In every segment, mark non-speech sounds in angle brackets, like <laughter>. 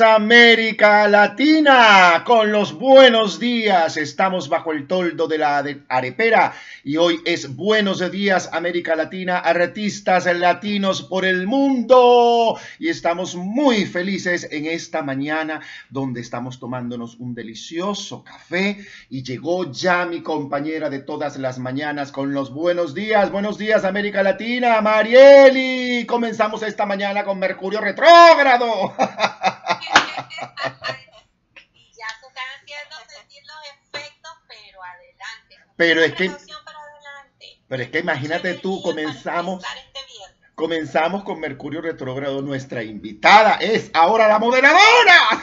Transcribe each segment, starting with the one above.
América Latina. Con los buenos días estamos bajo el toldo de la arepera y hoy es Buenos días América Latina, artistas latinos por el mundo. Y estamos muy felices en esta mañana donde estamos tomándonos un delicioso café y llegó ya mi compañera de todas las mañanas con los buenos días. Buenos días América Latina, Marieli. Comenzamos esta mañana con Mercurio retrógrado. <laughs> ya tú estás haciendo sentir los efectos, pero adelante. Pero es que, pero es que imagínate tú, comenzamos, este comenzamos con Mercurio retrógrado. Nuestra invitada es ahora la moderadora.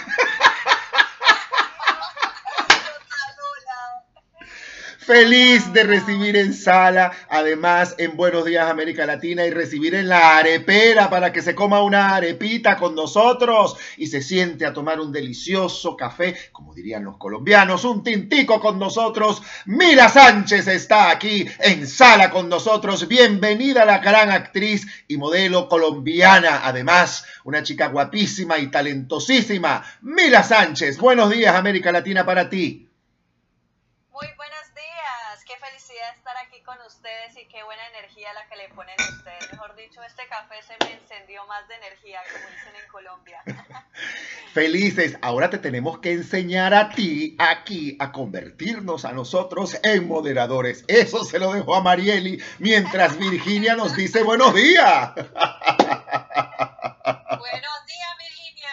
Feliz de recibir en sala, además en Buenos Días América Latina y recibir en la arepera para que se coma una arepita con nosotros y se siente a tomar un delicioso café, como dirían los colombianos, un tintico con nosotros. Mila Sánchez está aquí en sala con nosotros. Bienvenida la gran actriz y modelo colombiana, además una chica guapísima y talentosísima. Mila Sánchez, buenos días América Latina para ti. Con ustedes y qué buena energía la que le ponen ustedes. Mejor dicho, este café se me encendió más de energía, como dicen en Colombia. <laughs> Felices, ahora te tenemos que enseñar a ti aquí a convertirnos a nosotros en moderadores. Eso se lo dejo a Marieli mientras Virginia nos dice buenos días. Buenos días, Virginia.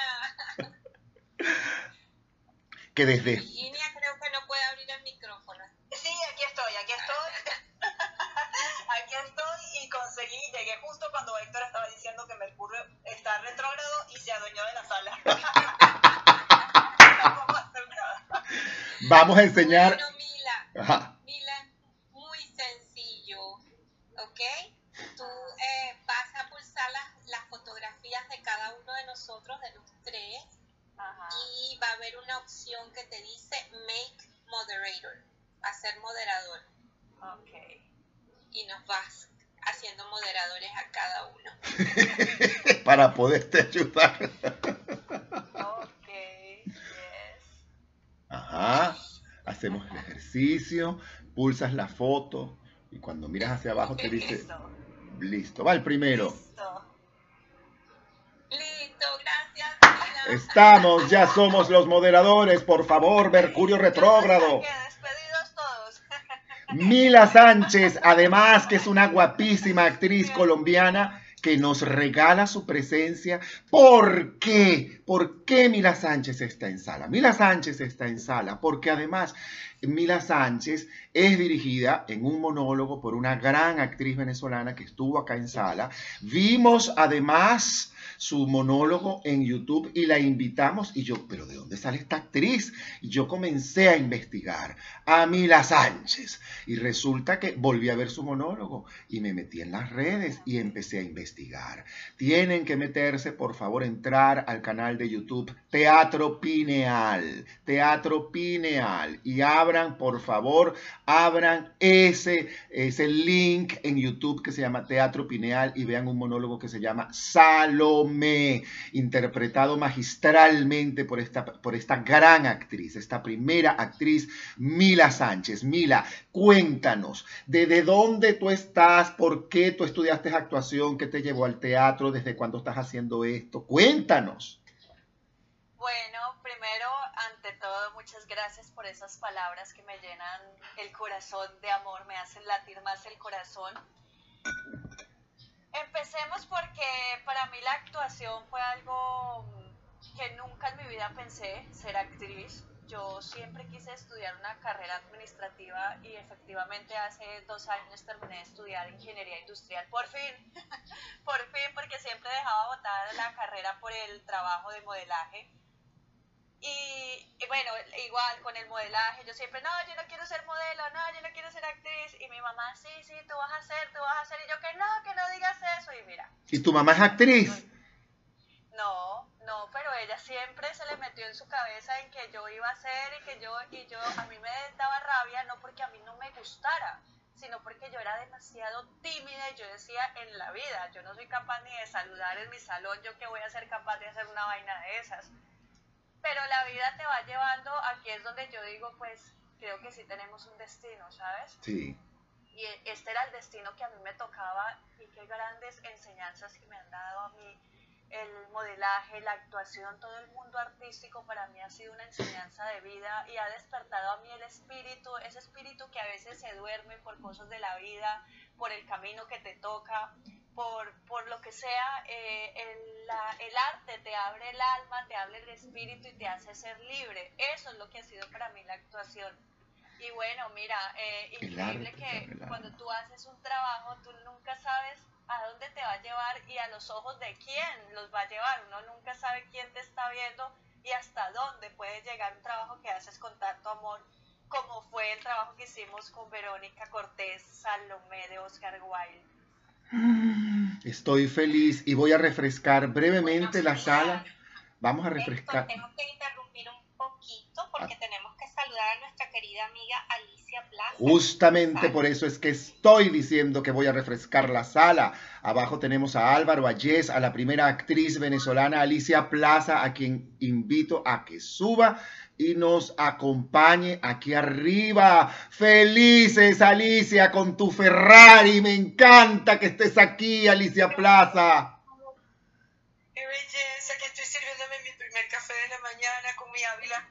Que desde... Virginia creo que no puede abrir el micrófono. Sí, aquí estoy, aquí estoy aquí estoy y conseguí, llegué justo cuando Héctor estaba diciendo que Mercurio está retrógrado y se adueñó de la sala. <laughs> Vamos a enseñar. Bueno, Mila, Mila, muy sencillo, ¿ok? Tú eh, vas a pulsar las, las, fotografías de cada uno de nosotros, de los tres, y va a haber una opción que te dice Make Moderator, hacer moderador. Ok y nos vas haciendo moderadores a cada uno. <laughs> Para poderte ayudar. ok, yes. Ajá. Hacemos el ejercicio, pulsas la foto y cuando miras hacia abajo te dice listo. Va el primero. Listo. Listo, gracias. Estamos, ya somos los moderadores. Por favor, Mercurio retrógrado. Mila Sánchez, además que es una guapísima actriz colombiana que nos regala su presencia. ¿Por qué? ¿Por qué Mila Sánchez está en sala? Mila Sánchez está en sala porque además Mila Sánchez es dirigida en un monólogo por una gran actriz venezolana que estuvo acá en sala. Vimos además su monólogo en YouTube y la invitamos y yo, pero ¿de dónde sale esta actriz? Y yo comencé a investigar a Mila Sánchez y resulta que volví a ver su monólogo y me metí en las redes y empecé a investigar. Tienen que meterse, por favor, entrar al canal de YouTube Teatro Pineal, Teatro Pineal y abran, por favor, abran ese, ese link en YouTube que se llama Teatro Pineal y vean un monólogo que se llama Salomé interpretado magistralmente por esta, por esta gran actriz, esta primera actriz, Mila Sánchez. Mila, cuéntanos, ¿de dónde tú estás? ¿Por qué tú estudiaste actuación? ¿Qué te llevó al teatro? ¿Desde cuándo estás haciendo esto? Cuéntanos. Bueno, primero, ante todo, muchas gracias por esas palabras que me llenan el corazón de amor, me hacen latir más el corazón. Empecemos porque para mí la actuación fue algo que nunca en mi vida pensé ser actriz. Yo siempre quise estudiar una carrera administrativa y efectivamente hace dos años terminé de estudiar ingeniería industrial. Por fin, <laughs> por fin, porque siempre dejaba botada la carrera por el trabajo de modelaje y, bueno, igual con el modelaje, yo siempre, no, yo no quiero ser modelo, no, yo no quiero ser actriz. Y mi mamá, sí, sí, tú vas a ser, tú vas a ser. Y yo, que no, que no digas eso. Y mira. ¿Y tu mamá es actriz? No, no, pero ella siempre se le metió en su cabeza en que yo iba a ser y que yo, y yo, a mí me daba rabia, no porque a mí no me gustara, sino porque yo era demasiado tímida y yo decía en la vida, yo no soy capaz ni de saludar en mi salón, yo que voy a ser capaz de hacer una vaina de esas. Pero la vida te va llevando, aquí es donde yo digo, pues creo que sí tenemos un destino, ¿sabes? Sí. Y este era el destino que a mí me tocaba y qué grandes enseñanzas que me han dado a mí el modelaje, la actuación, todo el mundo artístico para mí ha sido una enseñanza de vida y ha despertado a mí el espíritu, ese espíritu que a veces se duerme por cosas de la vida, por el camino que te toca, por, por lo que sea, eh, el, el, arte te abre el alma, te abre el espíritu y te hace ser libre. Eso es lo que ha sido para mí la actuación. Y bueno, mira, eh, increíble que cuando tú haces un trabajo, tú nunca sabes a dónde te va a llevar y a los ojos de quién los va a llevar. Uno nunca sabe quién te está viendo y hasta dónde puede llegar un trabajo que haces con tanto amor, como fue el trabajo que hicimos con Verónica Cortés, Salomé de Oscar Wilde. Estoy feliz y voy a refrescar brevemente la sala. Vamos a refrescar. tengo que interrumpir un poquito porque ah. tenemos que saludar a nuestra querida amiga Alicia Plaza. Justamente por eso es que estoy diciendo que voy a refrescar la sala. Abajo tenemos a Álvaro, a Jess, a la primera actriz venezolana Alicia Plaza, a quien invito a que suba y nos acompañe aquí arriba. Felices, Alicia, con tu Ferrari. Me encanta que estés aquí, Alicia Plaza. Qué belleza, que estoy sirviéndome mi primer café de la mañana con mi Ávila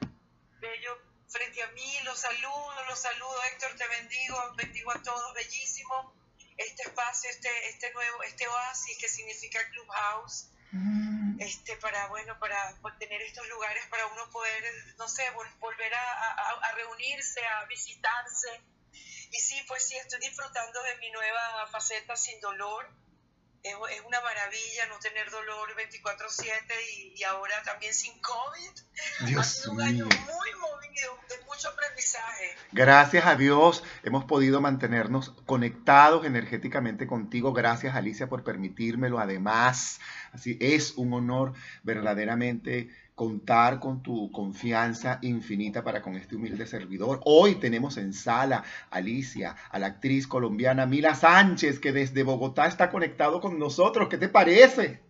bello frente a mí, los saludo, los saludo, Héctor, te bendigo, bendigo a todos, bellísimo este espacio, este, este nuevo, este oasis que significa Clubhouse, mm. este, para, bueno, para tener estos lugares para uno poder, no sé, volver a, reunirse, a visitarse. Y sí, pues sí, estoy disfrutando de mi nueva faceta sin dolor. Es, una maravilla no tener dolor 24/7 y, y, ahora también sin COVID. Dios ha sido un año muy movido, de mucho aprendizaje. Gracias a Dios hemos podido mantenernos conectados energéticamente contigo. Gracias Alicia por permitírmelo. Además, así es un honor verdaderamente contar con tu confianza infinita para con este humilde servidor. Hoy tenemos en sala a Alicia, a la actriz colombiana Mila Sánchez, que desde Bogotá está conectado con nosotros. ¿Qué te parece?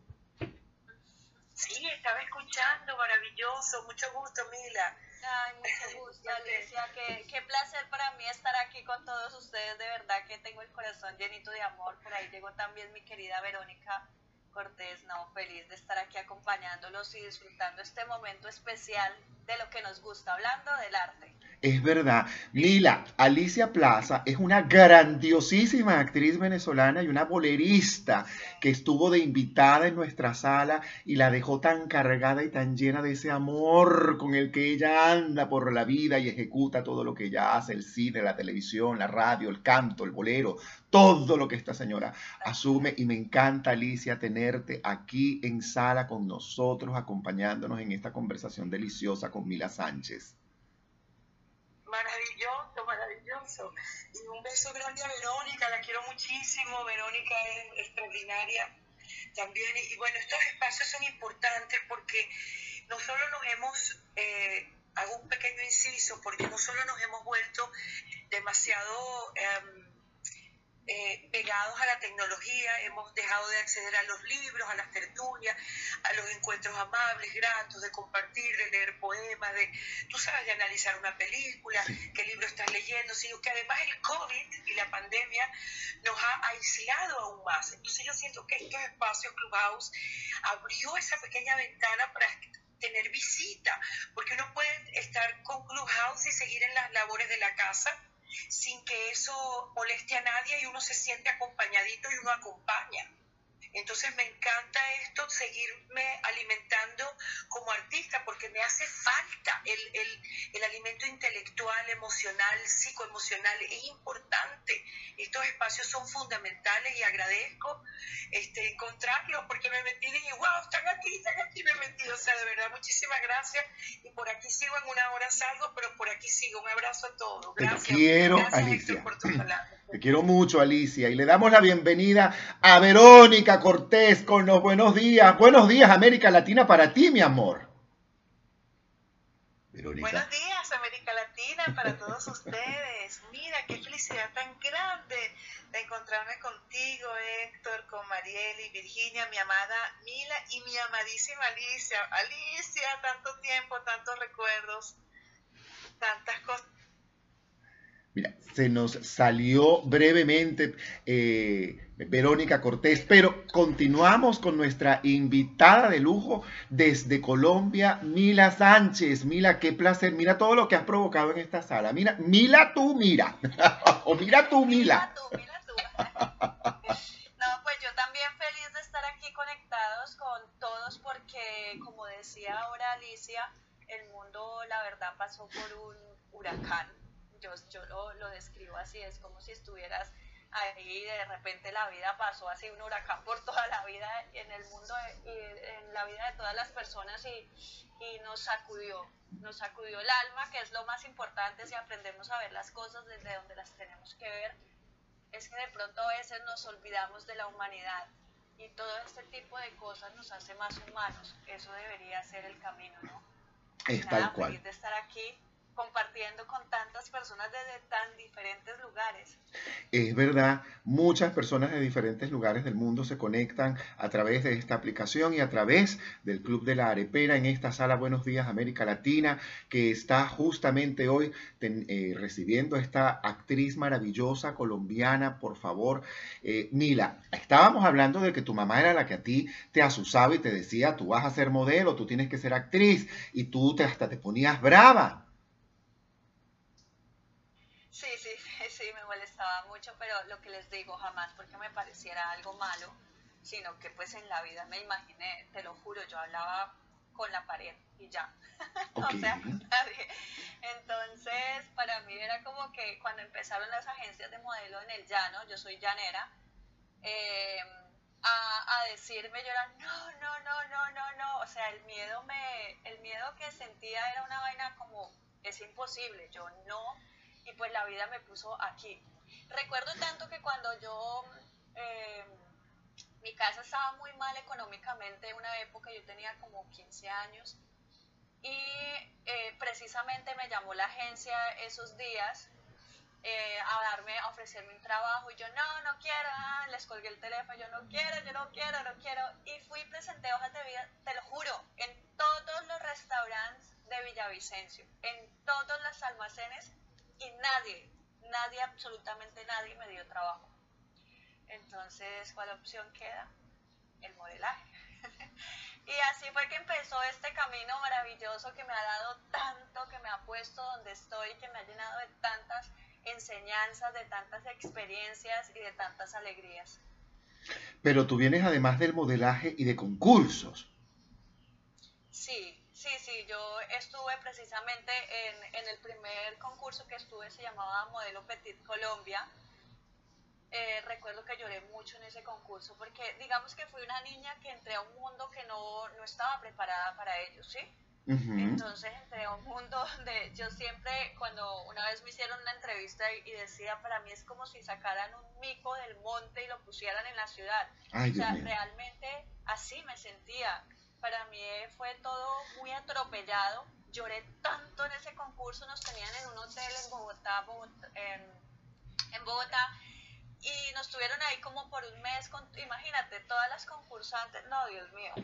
Sí, estaba escuchando, maravilloso, mucho gusto, Mila. Ay, mucho <laughs> gusto, Alicia. Qué, qué, placer para mí estar aquí con todos ustedes. De verdad que tengo el corazón llenito de amor. Por ahí llegó también mi querida Verónica Cortés, no, feliz de estar aquí acompañándolos y disfrutando este momento especial de lo que nos gusta, hablando del arte. Es verdad. Lila, Alicia Plaza es una grandiosísima actriz venezolana y una bolerista que estuvo de invitada en nuestra sala y la dejó tan cargada y tan llena de ese amor con el que ella anda por la vida y ejecuta todo lo que ella hace, el cine, la televisión, la radio, el canto, el bolero, todo lo que esta señora asume. Y me encanta, Alicia, tenerte aquí en sala con nosotros, acompañándonos en esta conversación deliciosa con Mila Sánchez. Maravilloso, maravilloso. Y un beso grande a Verónica, la quiero muchísimo. Verónica es extraordinaria también. Y, bueno, estos espacios son importantes porque no solo nos hemos, eh, hago un pequeño inciso, porque no solo nos hemos vuelto demasiado... Em, eh, pegados a la tecnología, hemos dejado de acceder a los libros, a las tertulias, a los encuentros amables, gratos, de compartir, de leer poemas, de, tú sabes, de analizar una película, qué libro estás leyendo, sino que además el COVID y la pandemia nos ha aislado aún más. Entonces yo siento que estos espacios Clubhouse abrió esa pequeña ventana para tener visita, porque uno puede estar con Clubhouse y seguir en las labores de la casa sin que eso moleste a nadie y uno se siente acompañadito y uno acompaña. Entonces me encanta esto, seguirme alimentando como artista, porque me hace falta el, alimento intelectual, emocional, psicoemocional. Es importante. Estos espacios son fundamentales y agradezco este, encontrarlos, porque me metí y dije, wow, están aquí, están aquí, me metí. O sea, de verdad, muchísimas gracias. Y por aquí sigo en una hora salgo, pero por aquí sigo. Un abrazo a todos. Gracias. Te quiero, Alicia. Te quiero mucho, Alicia. Y le damos la bienvenida a Verónica Cortés con los buenos días. Buenos días, América Latina, para ti, mi amor. Buenos días, América Latina, para todos <laughs> ustedes. Mira, qué felicidad tan grande de encontrarme contigo, Héctor, con Marieli, Virginia, mi amada Mila y mi amadísima Alicia. Alicia, tanto tiempo, tantos recuerdos, tantas cosas Mira, se nos salió brevemente eh, Verónica Cortés, pero continuamos con nuestra invitada de lujo desde Colombia, Mila Sánchez. Mila, qué placer. Mira todo lo que has provocado en esta sala. Mira, Mila tú, mira. <laughs> o mira tú, Mila. Mila tú, mira tú. <laughs> no, pues yo también feliz de estar aquí conectados con todos porque, como decía ahora Alicia, el mundo, la verdad, pasó por un huracán yo, yo lo, lo, describo así, es como si estuvieras ahí y de repente la vida pasó así un huracán por toda la vida en el mundo y en la vida de todas las personas y, y nos sacudió, nos sacudió el alma, que es lo más importante si aprendemos a ver las cosas desde donde las tenemos que ver, es que de pronto a veces nos olvidamos de la humanidad y todo este tipo de cosas nos hace más humanos, eso debería ser el camino, ¿no? Es tal cual. De estar aquí compartiendo con tantas personas desde tan diferentes lugares. Es verdad, muchas personas de diferentes lugares del mundo se conectan a través de esta aplicación y a través del Club de la Arepera en esta sala Buenos Días América Latina, que está justamente hoy eh, recibiendo esta actriz maravillosa colombiana, por favor. Eh, Mila, estábamos hablando de que tu mamá era la que a ti te asusaba y te decía, tú vas a ser modelo, tú tienes que ser actriz, y tú hasta te ponías brava. Sí, sí, sí, me molestaba mucho, pero lo que les digo, jamás porque me pareciera algo malo, sino que pues en la vida me imaginé, te lo juro, yo hablaba con la pared y ya. <laughs> o sea, <laughs> nadie. Entonces, para mí era como que cuando empezaron las agencias de modelo en el llano, yo soy llanera, em, a, a, decirme, yo era, no, no, no, no, no, no, o sea, el miedo, me, el miedo que sentía era una vaina como, es imposible, yo no y pues la vida me puso aquí. Recuerdo tanto que cuando yo, eh, mi casa estaba muy mal económicamente, una época yo tenía como 15 años y eh, precisamente me llamó la agencia esos días eh, a darme, a ofrecerme un trabajo y yo no, no quiero, ah, les colgué el teléfono, yo no quiero, yo no quiero, no quiero y fui presenté hojas de vida, te lo juro, en todos los restaurantes de Villavicencio, en todos los almacenes y nadie, nadie, absolutamente nadie me dio trabajo. Entonces, ¿cuál opción queda? El modelaje. <laughs> y así fue que empezó este camino maravilloso que me ha dado tanto, que me ha puesto donde estoy, que me ha llenado de tantas enseñanzas, de tantas experiencias y de tantas alegrías. Pero tú vienes además del modelaje y de concursos. Sí, Sí, sí, yo estuve precisamente en, en, el primer concurso que estuve, se llamaba Modelo Petit Colombia. Eh, recuerdo que lloré mucho en ese concurso porque digamos que fui una niña que entré a un mundo que no, no estaba preparada para ello, ¿sí? Entonces entré a un mundo <laughs> donde yo siempre, cuando una vez me hicieron una entrevista y, decía, para mí es como si sacaran un mico del monte y lo pusieran en la ciudad. o sea, realmente así me sentía para mí fue todo muy atropellado. Lloré tanto en ese concurso, nos tenían en un hotel en Bogotá, en, Bogotá y nos tuvieron ahí como por un mes, con, imagínate, todas las concursantes, no, Dios mío,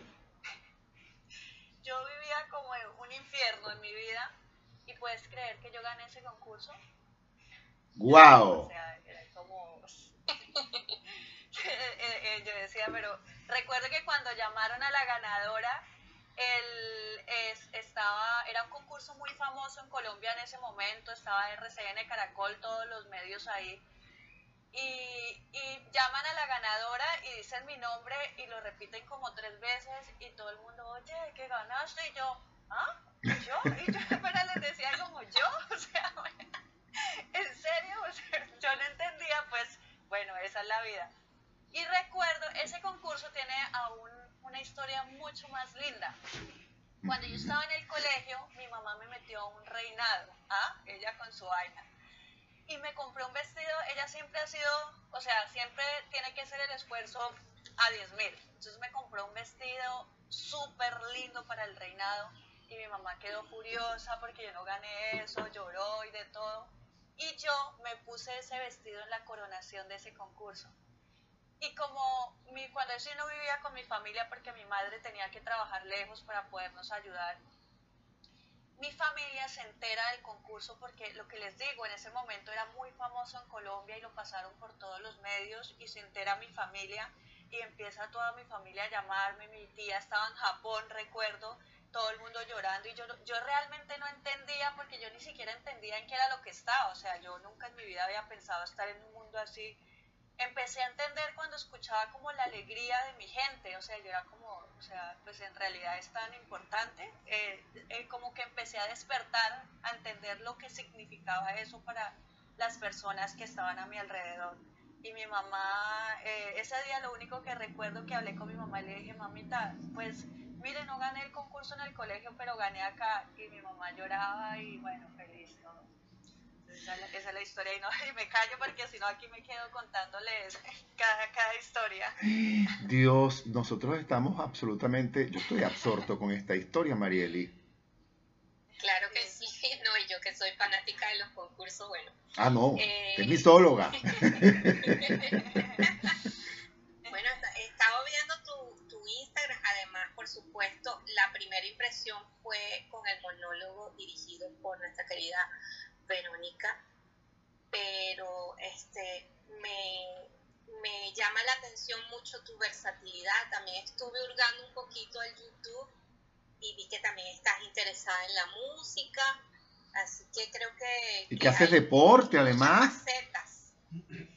yo vivía como en un infierno en mi vida y puedes creer que yo gané ese concurso. ¡Wow! O sea, era como... <laughs> Eh, eh, yo decía, pero recuerdo que cuando llamaron a la ganadora, el, estaba, era un concurso muy famoso en Colombia en ese momento, estaba RCN, Caracol, todos los medios ahí. Y, llaman a la ganadora y dicen mi nombre y lo repiten como tres veces y todo el mundo, oye, ¿qué ganaste? Y yo, ¿ah? ¿Y yo? Y yo <laughs> apenas les decía como yo, <laughs> o sea, <laughs> ¿en serio? yo no entendía, pues, bueno, esa es la vida. Y recuerdo, ese concurso tiene aún una historia mucho más linda. Cuando yo estaba en el colegio, mi mamá me metió a un reinado, ¿ah? ella con su vaina. Y me compré un vestido, ella siempre ha sido, o sea, siempre tiene que hacer el esfuerzo a 10 mil. Entonces me compró un vestido súper lindo para el reinado y mi mamá quedó furiosa porque yo no gané eso, lloró y de todo. Y yo me puse ese vestido en la coronación de ese concurso. Y como mi, cuando yo no vivía con mi familia porque mi madre tenía que trabajar lejos para podernos ayudar, mi familia se entera del concurso porque lo que les digo, en ese momento era muy famoso en Colombia y lo pasaron por todos los medios y se entera mi familia y empieza toda mi familia a llamarme, mi tía estaba en Japón, recuerdo, todo el mundo llorando y yo, yo realmente no entendía porque yo ni siquiera entendía en qué era lo que estaba, o sea, yo nunca en mi vida había pensado estar en un mundo así empecé a entender cuando escuchaba como la alegría de mi gente, o sea, yo era como, o sea, pues en realidad es tan importante, eh, eh, como que empecé a despertar, a entender lo que significaba eso para las personas que estaban a mi alrededor. Y mi mamá, eh, ese día lo único que recuerdo que hablé con mi mamá y le dije, mamita, pues mire, no gané el concurso en el colegio, pero gané acá. Y mi mamá lloraba y bueno, feliz todo. Esa, es la historia y, no, <laughs> me callo porque si no aquí me quedo contándoles <laughs> cada, cada historia. Dios, nosotros estamos absolutamente, yo estoy absorto con esta historia, Marieli. Claro que sí, <laughs> no, y yo que soy fanática de los concursos, bueno. Ah, no, eh, es misóloga. bueno, he estado viendo tu, tu Instagram, además, por supuesto, la primera impresión fue con el monólogo dirigido por nuestra querida Verónica, pero este, me, me llama la atención mucho tu versatilidad. También estuve hurgando un poquito el YouTube y vi que también estás interesada en la música, así que creo que... Y que, haces deporte además. Facetas,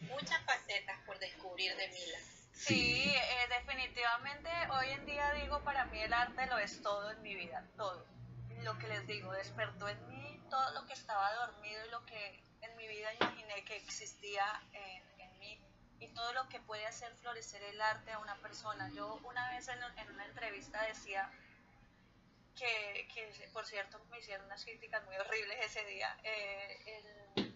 muchas facetas por descubrir de Mila. Sí, eh, definitivamente hoy en día digo, para mí el arte lo es todo en mi vida, todo. Lo que les digo, despertó en mí todo lo que estaba dormido y lo que en mi vida imaginé que existía en, mí y todo lo que puede hacer florecer el arte a una persona. Yo una vez en, una entrevista decía que, que, por cierto, me hicieron unas críticas muy horribles ese día. Eh,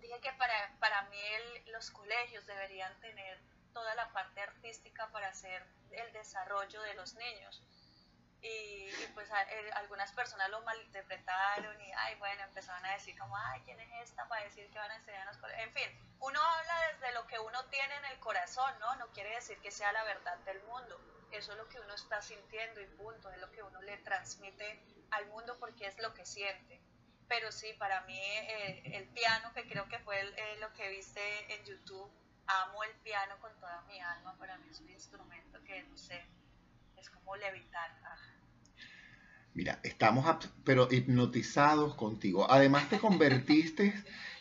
dije que para, para mí los colegios deberían tener toda la parte artística para hacer el desarrollo de los niños y, pues eh, algunas personas lo malinterpretaron y, ay, bueno, empezaron a decir como, ay, ¿quién es esta para decir que van a enseñar los En fin, uno habla desde lo que uno tiene en el corazón, ¿no? No quiere decir que sea la verdad del mundo. Eso es lo que uno está sintiendo y punto, es lo que uno le transmite al mundo porque es lo que siente. Pero sí, para mí eh, el piano, que creo que fue eh, lo que viste en YouTube, amo el piano con toda mi alma, para mí es un instrumento que, no sé, es como levitar. Mira, estamos pero hipnotizados contigo. Además te convertiste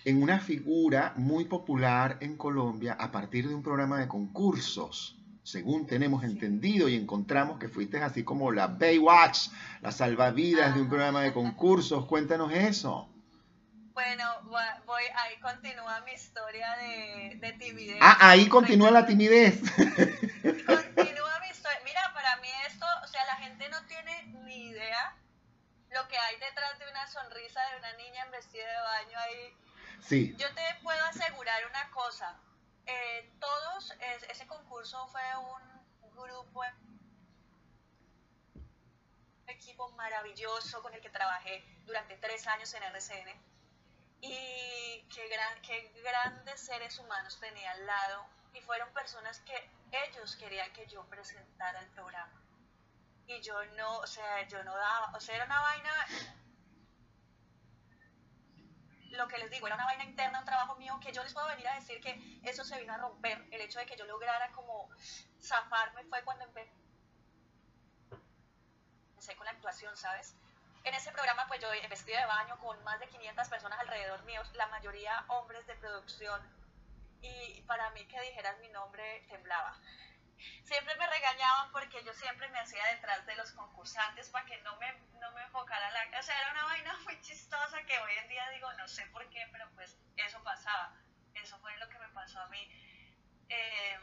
en una figura muy popular en Colombia a partir de un programa de concursos. Según tenemos entendido y encontramos que fuiste así como la Baywatch, la salvavidas de un programa de concursos. Cuéntanos eso. Bueno, voy, ahí continúa mi historia de, de timidez. Ah, ahí continúa la timidez. <laughs> lo que hay detrás de una sonrisa de una niña en vestido de baño ahí. Sí. Yo te puedo asegurar una cosa. Eh, todos, ese concurso fue un grupo, un equipo maravilloso con el que trabajé durante tres años en RCN. Y qué, gran, qué grandes seres humanos tenía al lado. Y fueron personas que ellos querían que yo presentara el programa y yo no, o sea, yo no daba, o sea, era una vaina, lo que les digo, era una vaina interna, un trabajo mío, que yo les puedo venir a decir que eso se vino a romper, el hecho de que yo lograra como zafarme fue cuando empecé con la actuación, ¿sabes? En ese programa, pues yo vestido de baño con más de 500 personas alrededor míos, la mayoría hombres de producción, y para mí que dijeran mi nombre temblaba siempre me regañaban porque yo siempre me hacía detrás de los concursantes para que no me, no me enfocara la... O era una vaina <laughs> muy chistosa que hoy en día digo, no sé por qué, pero pues eso pasaba. Eso fue lo que me pasó a mí. Em,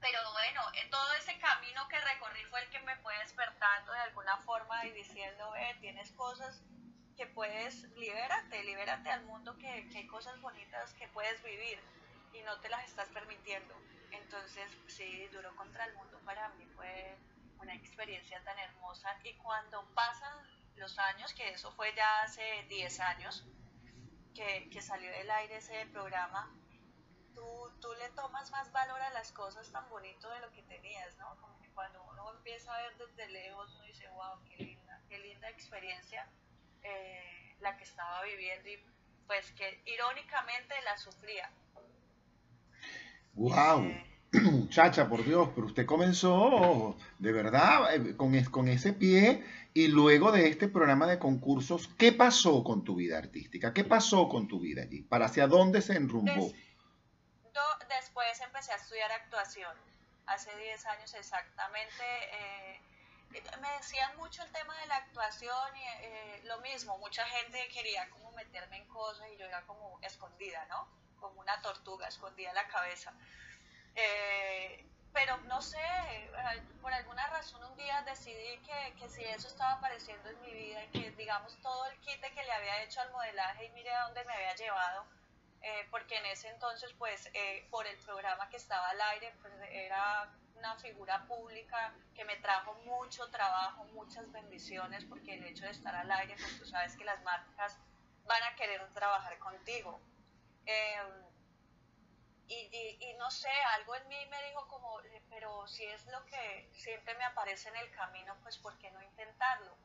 pero bueno, todo ese camino que recorrí fue el que me fue despertando de alguna forma y diciendo, eh, tienes cosas que puedes, libérate, libérate al mundo, que, que hay cosas bonitas que puedes vivir y no te las estás permitiendo. Entonces, sí, Duro contra el Mundo para mí fue una experiencia tan hermosa y cuando pasan los años, que eso fue ya hace 10 años que, que salió del aire ese programa, tú, tú, le tomas más valor a las cosas tan bonito de lo que tenías, ¿no? Como que cuando uno empieza a ver desde lejos, uno dice, wow, qué linda, qué linda experiencia eh, la que estaba viviendo y pues que irónicamente la sufría. ¡Wow! <clears throat> Muchacha, por Dios, pero usted comenzó de verdad eh, con, con ese pie y luego de este programa de concursos, ¿qué pasó con tu vida artística? ¿Qué pasó con tu vida allí? ¿Para hacia dónde se enrumbó? después empecé a estudiar actuación, hace 10 años exactamente. Eh, me decían mucho el tema de la actuación y eh, lo mismo, mucha gente quería como meterme en cosas y yo era como escondida, ¿no? Como una tortuga escondida la cabeza. Eh, pero no sé, por alguna razón un día decidí que, si eso estaba apareciendo en mi vida y que digamos todo el quite que le había hecho al modelaje y mire a dónde me había llevado, eh, porque en ese entonces pues eh, por el programa que estaba al aire pues era una figura pública que me trajo mucho trabajo, muchas bendiciones, porque el hecho de estar al aire pues tú sabes que las marcas van a querer trabajar contigo. Y, no sé, algo en mí me dijo como, eh, pero si es lo que siempre me aparece en el camino, pues ¿por qué no intentarlo?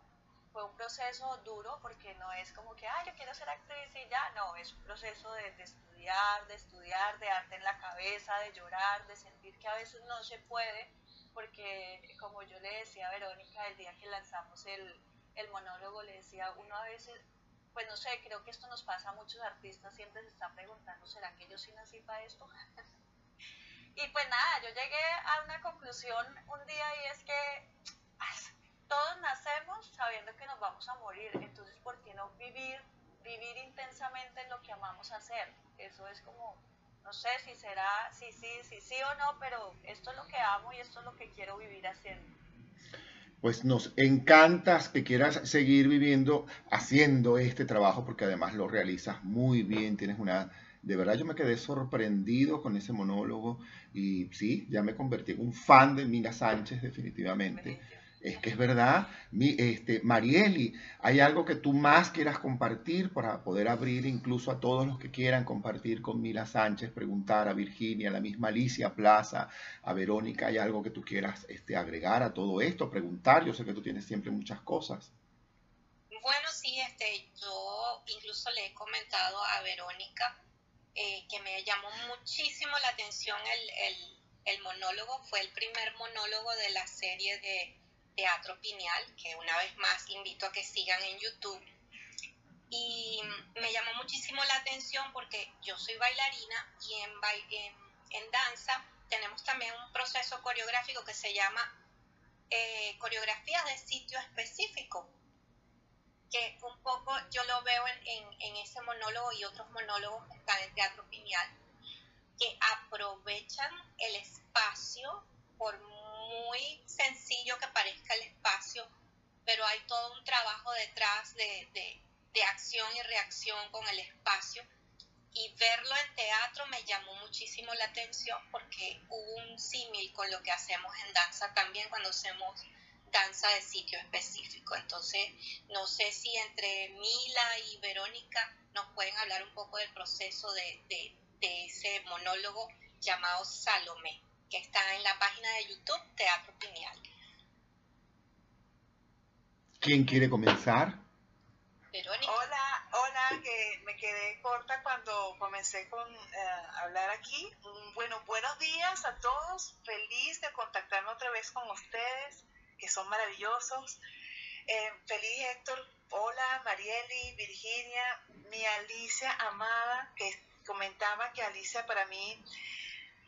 Fue un proceso duro porque no es como que, ay, yo quiero ser actriz y ya, no, es un proceso de, estudiar, de estudiar, de darte en la cabeza, de llorar, de sentir que a veces no se puede, porque como yo le decía a Verónica el día que lanzamos el, el monólogo, le decía, uno a veces pues no sé, creo que esto nos pasa a muchos artistas, siempre se están preguntando, ¿será que yo sí nací para esto? <laughs> y pues nada, yo llegué a una conclusión un día y es que todos nacemos sabiendo que nos vamos a morir, entonces ¿por qué no vivir, vivir intensamente en lo que amamos hacer? Eso es como, no sé si será, si sí, si sí o no, pero esto es lo que amo y esto es lo que quiero vivir haciendo pues nos encantas que quieras seguir viviendo, haciendo este trabajo, porque además lo realizas muy bien, tienes una... De verdad yo me quedé sorprendido con ese monólogo y sí, ya me convertí en un fan de Mina Sánchez definitivamente. Es que es verdad, mi, este, Marieli, ¿hay algo que tú más quieras compartir para poder abrir incluso a todos los que quieran compartir con Mila Sánchez, preguntar a Virginia, a la misma Alicia Plaza, a Verónica, ¿hay algo que tú quieras este, agregar a todo esto, preguntar? Yo sé que tú tienes siempre muchas cosas. Bueno, sí, este, yo incluso le he comentado a Verónica eh, que me llamó muchísimo la atención el, el, el monólogo, fue el primer monólogo de la serie de Teatro Pineal, que una vez más invito a que sigan en YouTube. Y me llamó muchísimo la atención porque yo soy bailarina y en, en, danza tenemos también un proceso coreográfico que se llama eh, coreografías de sitio específico, que un poco yo lo veo en, en, ese monólogo y otros monólogos que están en Teatro Pineal, que aprovechan el espacio por muy sencillo que parezca el espacio, pero hay todo un trabajo detrás de, de, acción y reacción con el espacio. Y verlo en teatro me llamó muchísimo la atención porque hubo un símil con lo que hacemos en danza también cuando hacemos danza de sitio específico. Entonces, no sé si entre Mila y Verónica nos pueden hablar un poco del proceso de, de, de ese monólogo llamado Salomé que está en la página de YouTube Teatro Pineal. ¿Quién quiere comenzar? Verónica. Hola, hola, que me quedé corta cuando comencé con eh, hablar aquí. Mm, bueno, buenos días a todos. Feliz de contactarme otra vez con ustedes, que son maravillosos. Eh, feliz Héctor, hola Marieli, Virginia, mi Alicia amada, que comentaba que Alicia para mí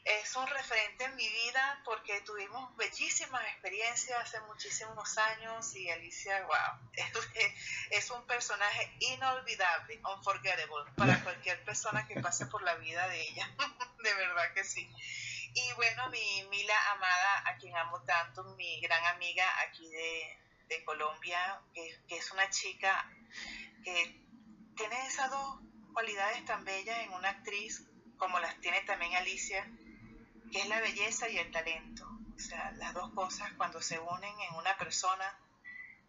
es un referente en mi vida porque tuvimos bellísimas experiencias hace muchísimos años y Alicia, wow, es, un personaje inolvidable, unforgettable para <laughs> cualquier persona que pase por la vida de ella, <laughs> de verdad que sí. Y bueno, mi Mila amada, a quien amo tanto, mi gran amiga aquí de, Colombia, que, que es una chica que tiene esas dos cualidades tan bellas en una actriz como las tiene también Alicia, que es la belleza y el talento. O sea, las dos cosas cuando se unen en una persona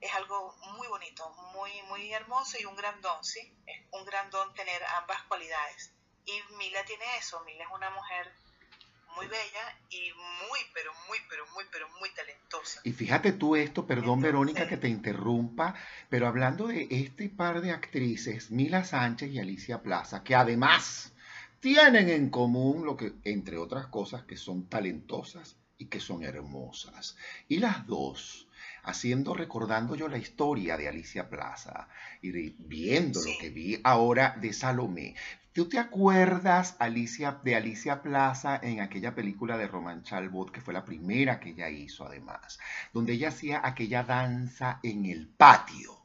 es algo muy bonito, muy, muy hermoso y un gran don, ¿sí? Es un gran don tener ambas cualidades. Y Mila tiene eso, Mila es una mujer muy bella y muy, pero muy, pero muy, pero muy talentosa. Y fíjate tú esto, perdón Verónica que te interrumpa, pero hablando de este par de actrices, Mila Sánchez y Alicia Plaza, que además tienen en común lo que, entre otras cosas, que son talentosas y que son hermosas. Y las dos haciendo, recordando yo la historia de Alicia Plaza y viendo lo que vi ahora de Salomé. ¿Tú te acuerdas, Alicia, de Alicia Plaza en aquella película de Roman Chalbot, que fue la primera que ella hizo además, donde ella hacía aquella danza en el patio?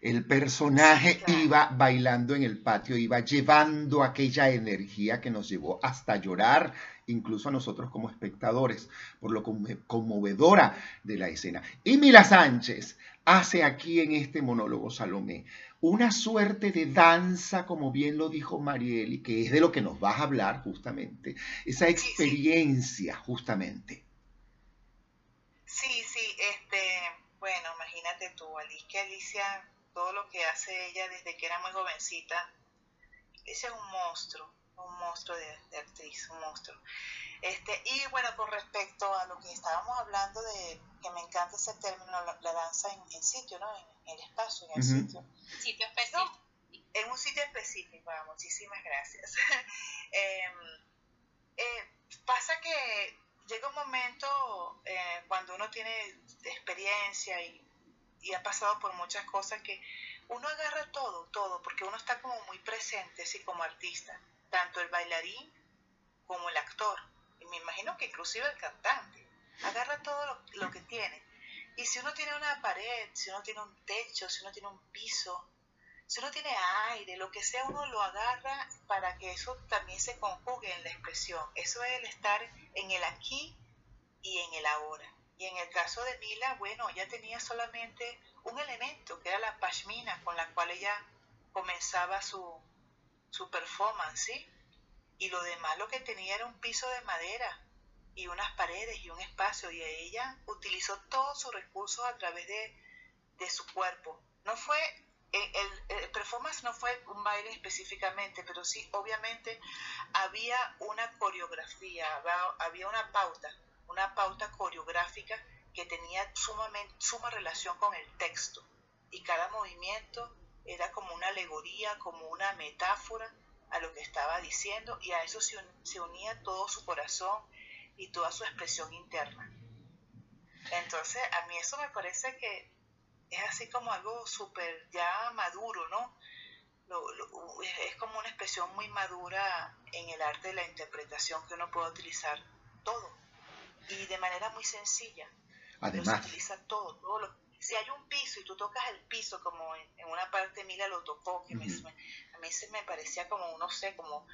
El personaje iba bailando en el patio, iba llevando aquella energía que nos llevó hasta llorar incluso a nosotros como espectadores, por lo conmovedora de la escena. Y Mila Sánchez hace aquí en este monólogo Salomé una suerte de danza, como bien lo dijo Marieli, que es de lo que nos vas a hablar justamente, esa experiencia justamente. Sí, sí, este, bueno, imagínate tú, Alicia, todo lo que hace ella desde que era muy jovencita, ese es un monstruo, un monstruo de, actriz, un monstruo. Este, y bueno, con respecto a lo que estábamos hablando de que me encanta ese término, la, danza en, sitio, ¿no? En, el espacio, en el sitio. Sitio específico. en un sitio específico, muchísimas gracias. <laughs> Em, eh, pasa que llega un momento eh, cuando uno tiene experiencia y, y ha pasado por muchas cosas que uno agarra todo, todo, porque uno está como muy presente, así como artista tanto el bailarín como el actor, y me imagino que inclusive el cantante, agarra todo lo, que tiene. Y si uno tiene una pared, si uno tiene un techo, si uno tiene un piso, si uno tiene aire, lo que sea, uno lo agarra para que eso también se conjugue en la expresión. Eso es el estar en el aquí y en el ahora. Y en el caso de Mila, bueno, ella tenía solamente un elemento, que era la pashmina, con la cual ella comenzaba su, su performance, ¿sí? Y lo demás lo que tenía era un piso de madera y unas paredes y un espacio y ella utilizó todos sus recursos a través de, de su cuerpo. No fue, el, performance no fue un baile específicamente, pero sí, obviamente había una coreografía, había una pauta, una pauta coreográfica que tenía sumamente, suma relación con el texto y cada movimiento era como una alegoría, como una metáfora a lo que estaba diciendo y a eso se, unía todo su corazón y toda su expresión interna. Entonces, a mí eso me parece que es así como algo súper ya maduro, ¿no? es como una expresión muy madura en el arte de la interpretación que uno puede utilizar todo y de manera muy sencilla. Además, se utiliza todo, todo lo si hay un piso y tú tocas el piso, como en, una parte Mila lo tocó, que a mí se me parecía como, no sé, como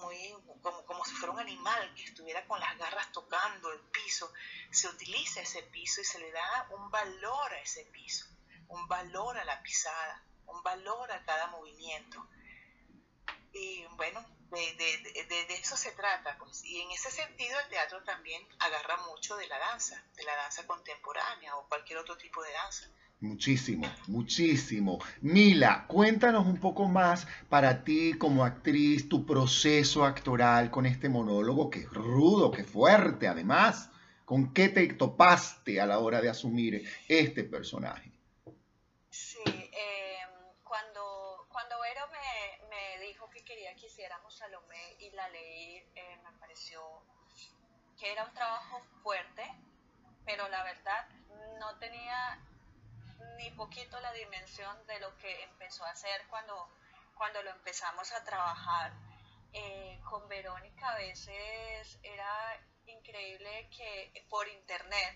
muy como, como si fuera un animal que estuviera con las garras tocando el piso, se utiliza ese piso y se le da un valor a ese piso, un valor a la pisada, un valor a cada movimiento. Y bueno, de, eso se trata, pues. Y en ese sentido el teatro también agarra mucho de la danza, de la danza contemporánea o cualquier otro tipo de danza. Muchísimo, muchísimo. Mila, cuéntanos un poco más para ti como actriz, tu proceso actoral con este monólogo, que es rudo, que fuerte además. ¿Con qué te topaste a la hora de asumir este personaje? Hiciéramos Salomé y la ley eh, me pareció que era un trabajo fuerte, pero la verdad no tenía ni poquito la dimensión de lo que empezó a hacer cuando, cuando lo empezamos a trabajar. Eh, con Verónica a veces era increíble que por internet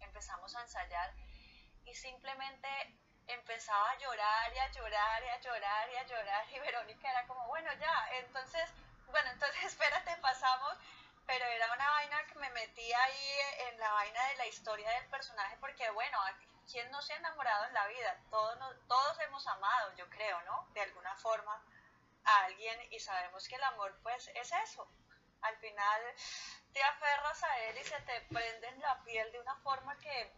empezamos a ensayar y simplemente empezaba a llorar y a llorar y a llorar y a llorar y Verónica era como, bueno, ya, entonces, bueno, entonces <laughs> espérate, pasamos, pero era una vaina que me metía ahí en la vaina de la historia del personaje porque, bueno, ¿quién no se ha enamorado en la vida? Todos, todos hemos amado, yo creo, ¿no? De alguna forma a alguien y sabemos que el amor pues es eso, al final te aferras a él y se te prende en la piel de una forma que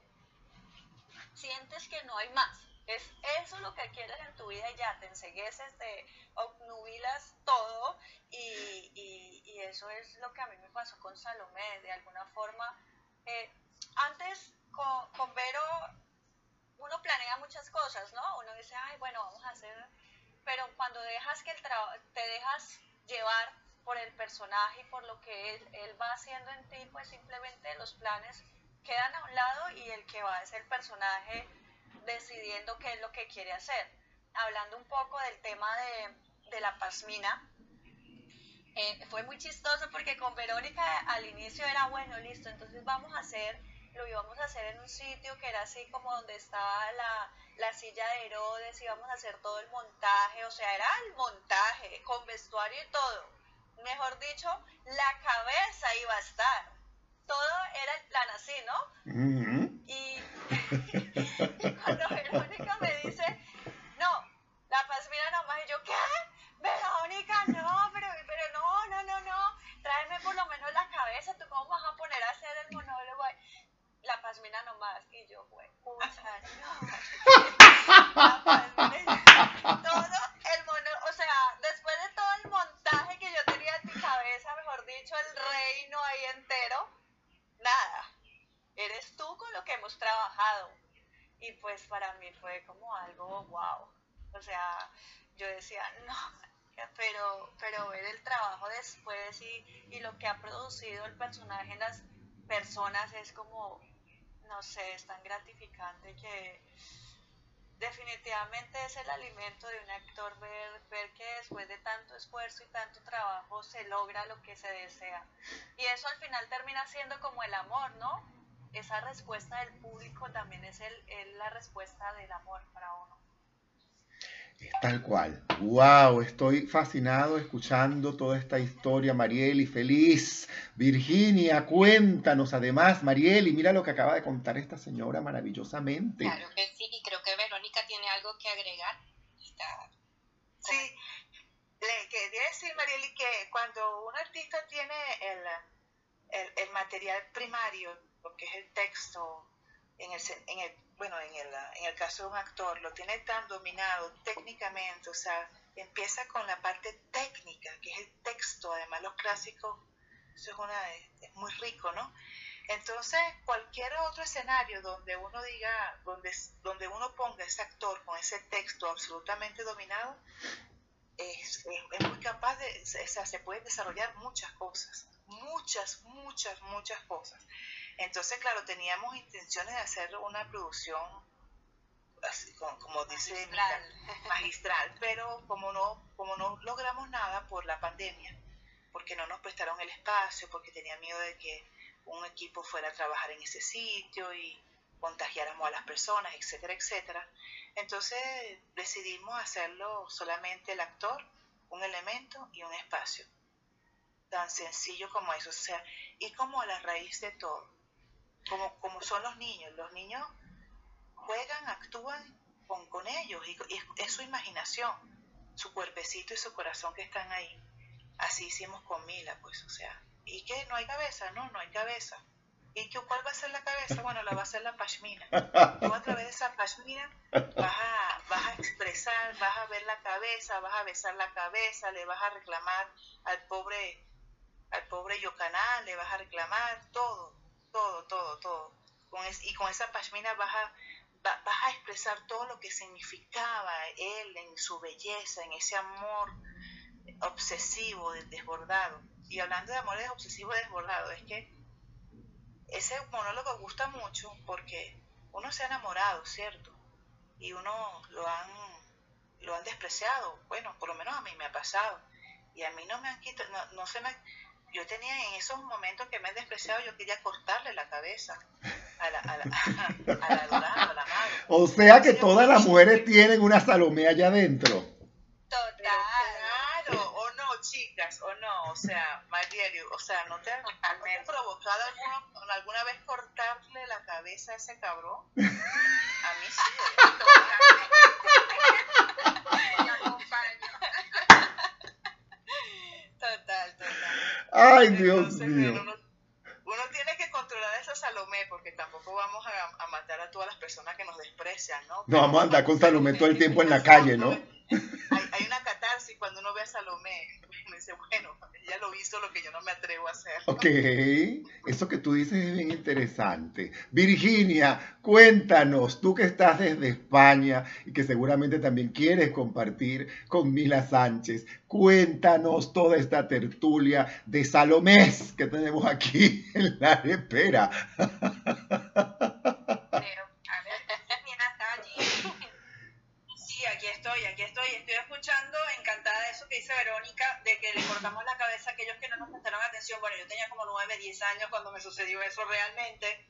sientes que no hay más. Es eso lo que quieres en tu vida y ya te ensegueces, te obnubilas todo y, y, eso es lo que a mí me pasó con Salomé. De alguna forma, eh, antes con, con Vero uno planea muchas cosas, ¿no? Uno dice, ay, bueno, vamos a hacer... Pero cuando dejas que el trabajo, te dejas llevar por el personaje y por lo que él, él va haciendo en ti, pues simplemente los planes quedan a un lado y el que va es el personaje decidiendo qué es lo que quiere hacer. Hablando un poco del tema de, de la pasmina, eh, fue muy chistoso porque con Verónica al inicio era bueno, listo, entonces vamos a hacer, lo íbamos a hacer en un sitio que era así como donde estaba la, la silla de Herodes, íbamos a hacer todo el montaje, o sea, era el montaje con vestuario y todo. Mejor dicho, la cabeza iba a estar. Todo era el plan así, ¿no? Y <laughs> cuando Verónica me dice, no, la paz mira nomás, y yo, ¿qué? Verónica, no, pero, pero no, no, no, no, tráeme por lo menos la cabeza, ¿tú cómo vas a poner a hacer el monólogo? La paz mira nomás, y yo, güey, pucha, no. La paz todo el monólogo, o sea, después de todo el montaje que yo tenía en mi cabeza, mejor dicho, el reino ahí entero, nada eres tú con lo que hemos trabajado. Y pues para mí fue como algo wow. O sea, yo decía, no, pero, pero ver el trabajo después y, y lo que ha producido el personaje en las personas es como, no sé, es tan gratificante que definitivamente es el alimento de un actor ver, ver que después de tanto esfuerzo y tanto trabajo se logra lo que se desea. Y eso al final termina siendo como el amor, ¿no? esa respuesta del público también es el, la respuesta del amor para uno. Es tal cual. ¡Wow! Estoy fascinado escuchando toda esta historia, Marieli. Feliz. Virginia, cuéntanos además, Marieli, mira lo que acaba de contar esta señora maravillosamente. Claro que sí, y creo que Verónica tiene algo que agregar. Sí, le quería decir, Marieli, que cuando un artista tiene el, el material primario lo que es el texto, en el, en el, bueno, en el, en el caso de un actor, lo tiene tan dominado técnicamente, o sea, empieza con la parte técnica, que es el texto, además los clásicos, eso es, una, es muy rico, ¿no? Entonces, cualquier otro escenario donde uno diga, donde, donde uno ponga ese actor con ese texto absolutamente dominado, es, es, muy capaz de, o sea, se pueden desarrollar muchas cosas, muchas, muchas, muchas cosas. Entonces, claro, teníamos intenciones de hacer una producción, así, como, dice magistral. magistral, pero como no, como no logramos nada por la pandemia, porque no nos prestaron el espacio, porque tenía miedo de que un equipo fuera a trabajar en ese sitio y contagiáramos a las personas, etcétera, etcétera. Entonces decidimos hacerlo solamente el actor, un elemento y un espacio. Tan sencillo como eso, o sea, y como a la raíz de todo como, como son los niños. Los niños juegan, actúan con, con ellos y, es su imaginación, su cuerpecito y su corazón que están ahí. Así hicimos con Mila, pues, o sea, ¿y qué? ¿No hay cabeza? No, no hay cabeza. ¿Y qué, cuál va a ser la cabeza? Bueno, la va a ser la pashmina. Tú a través de esa pashmina vas a, vas a expresar, vas a ver la cabeza, vas a besar la cabeza, le vas a reclamar al pobre, al pobre Yocaná, le vas a reclamar todo todo, todo, todo. y con esa pashmina vas a, vas a expresar todo lo que significaba él en su belleza, en ese amor obsesivo, desbordado. Y hablando de amores obsesivo desbordado, es que ese monólogo gusta mucho porque uno se ha enamorado, ¿cierto? Y uno lo han, lo han despreciado. Bueno, por lo menos a mí me ha pasado. Y a mí no me han quitado, no, no se me yo tenía en esos momentos que me han despreciado, yo quería cortarle la cabeza a la, a la, <laughs> a a la madre. O sea que todas las mujeres tienen una Salomé allá adentro. Total. claro, o no, chicas, o no, o sea, Marielio, o sea, ¿no te, ha provocado alguna, alguna vez cortarle la cabeza a ese cabrón? <laughs> A mí sí. Ay, Dios Entonces, mío. uno, uno tiene que controlar esa Salomé porque tampoco vamos a, a matar a todas las personas que nos desprecian, ¿no? No vamos a andar con Salomé todo el tiempo en la calle, ¿no? Hay, hay una catarsis cuando uno ve a Salomé. <laughs> Uno dice, bueno, ella lo hizo lo que yo no me atrevo a hacer. Ok, eso que tú dices es bien interesante. Virginia, cuéntanos, tú que estás desde España y que seguramente también quieres compartir con Mila Sánchez, cuéntanos toda esta tertulia de Salomés que tenemos aquí <laughs> en la espera. Pero, a ver, mira, está allí. Sí, aquí estoy, aquí estoy. Estoy escuchando, encantada de eso que dice Verónica, de que le cortamos la cabeza a aquellos que no nos prestaron atención. Bueno, yo tenía como 9, 10 años cuando me sucedió eso realmente.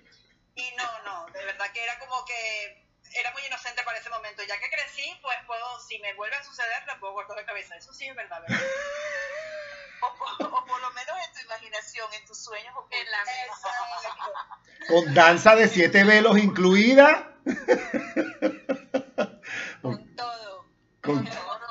Y no, no, de verdad que era como que era muy inocente para ese momento. Ya que crecí, pues puedo, si me vuelve a suceder, le puedo cortar la cabeza. Eso sí es verdad, ¿verdad? <laughs> O, por- o por lo menos en tu imaginación, en tus sueños. ocultos. En la. Exacto. Con danza de siete velos incluida. <laughs> Con todo.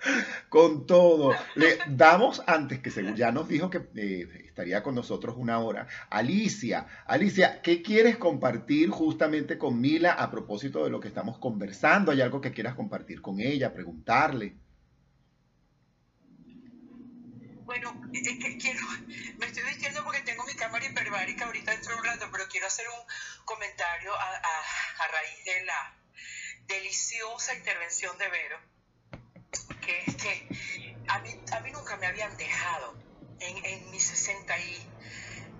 <laughs> Con, todo. Le damos, antes que según ya nos dijo que eh, estaría con nosotros una hora, Alicia. Alicia, ¿qué quieres compartir justamente con Mila a propósito de lo que estamos conversando? ¿Hay algo que quieras compartir con ella, preguntarle? Bueno, es que quiero, me estoy vistiendo porque tengo mi cámara hiperbárica ahorita dentro de un rato, pero quiero hacer un comentario a, a- a raíz de la deliciosa intervención de Vero, que es que a mí, a mí nunca me habían dejado en, en mis, 60 y,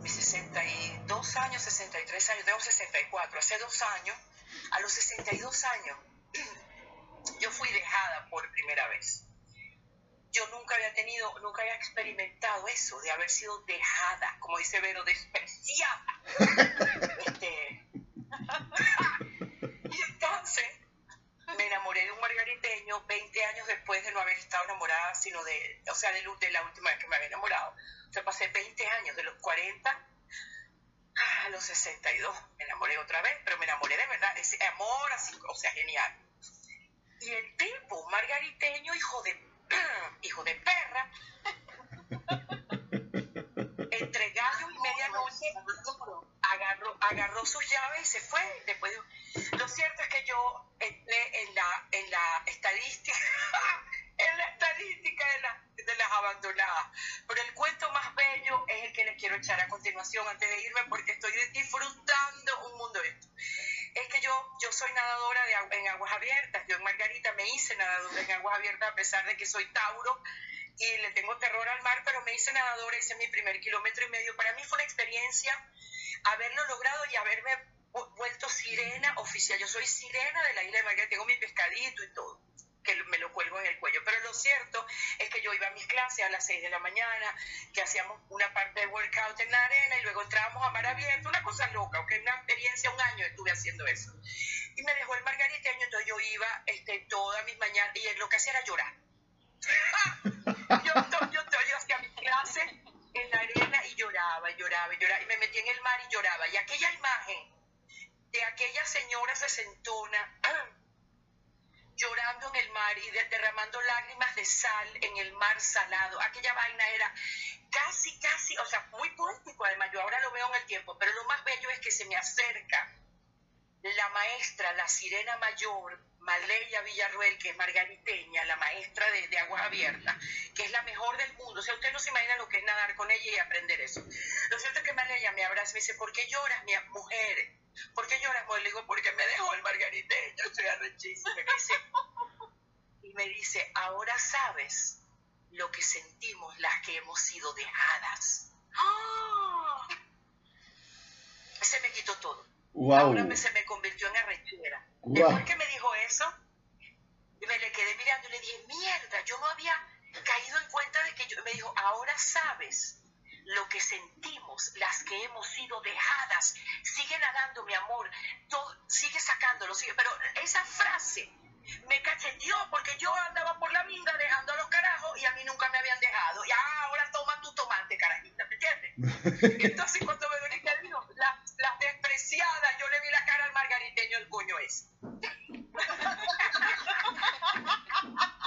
mis 62 años, 63 años, tengo 64, hace dos años, a los 62 años, <clears throat> yo fui dejada por primera vez yo nunca había tenido, nunca había experimentado eso de haber sido dejada, como dice Vero, despreciada. <laughs> Este, <laughs> y entonces me enamoré de un margariteño 20 años después de no haber estado enamorada, sino de, o sea, de, la última vez que me había enamorado. O sea, pasé 20 años, de los 40 a los 62. Me enamoré otra vez, pero me enamoré de verdad, ese amor así, o sea, genial. Y el tipo, un margariteño, hijo de, hijo de perra, entre gallo y medianoche, agarró, agarró sus llaves y se fue. Después, de- lo cierto es que yo entré en la, en la estadística, <laughs> en la estadística de, la- de las abandonadas. Pero el cuento más bello es el que les quiero echar a continuación antes de irme porque estoy disfrutando un mundo de esto. Es que yo, yo soy nadadora de, en aguas abiertas. Yo en Margarita me hice nadadora en aguas abiertas a pesar de que soy Tauro y le tengo terror al mar, pero me hice nadadora, hice mi primer kilómetro y medio. Para mí fue una experiencia haberlo logrado y haberme vuelto sirena oficial. Yo soy sirena de la isla de Margarita, tengo mi pescadito y todo, que me lo cuelgo en el cuello. Pero lo cierto es que yo iba a mis clases a las 6 de la mañana, que hacíamos una parte de workout en la arena y luego entrábamos a mar abierto, una cosa loca, que una experiencia, un año estuve haciendo eso. Y me dejó el margariteño, entonces yo iba este, todas mis mañanas y lo que hacía era llorar. <laughs> yo, yo, to- yo hacía mis clases en la arena y lloraba, lloraba, lloraba, y me metí en el mar y lloraba. Y aquella imagen señora sesentona <clears throat> llorando en el mar y de- derramando lágrimas de sal en el mar salado, aquella vaina era casi, casi, o sea, muy poético además, yo ahora lo veo en el tiempo, pero lo más bello es que se me acerca la maestra, la sirena mayor, Maleya Villarruel, que es margariteña, la maestra de, de aguas abiertas, que es la mejor del mundo. O sea, usted no se imagina lo que es nadar con ella y aprender eso. Lo cierto es que Maleya me abraza y me dice, ¿por qué lloras, mi mujer? ¿Por qué lloras, mujer? Le digo, porque me dejó el margariteño, <laughs> estoy arrechísima. Y me dice, y me dice, ahora sabes lo que sentimos las que hemos sido dejadas. ¡Ah! Se me quitó todo. Wow. Ahora me- se me convirtió en arrechera. Guau. Después que me dijo eso, me le quedé mirando y le dije, mierda, yo no había caído en cuenta de que yo, me dijo, ahora sabes lo que sentimos, las que hemos sido dejadas, sigue nadando mi amor, todo, sigue sacándolo, sigue, pero esa frase me cacheteó porque yo andaba por la minga dejando a los carajos y a mí nunca me habían dejado, y ah, ahora toma tu tomate, carajita, ¿me entiendes? <laughs> Entonces cuando Verónica dijo, las, las despreciadas, yo le vi la cara al margariteño, el coño es. <laughs>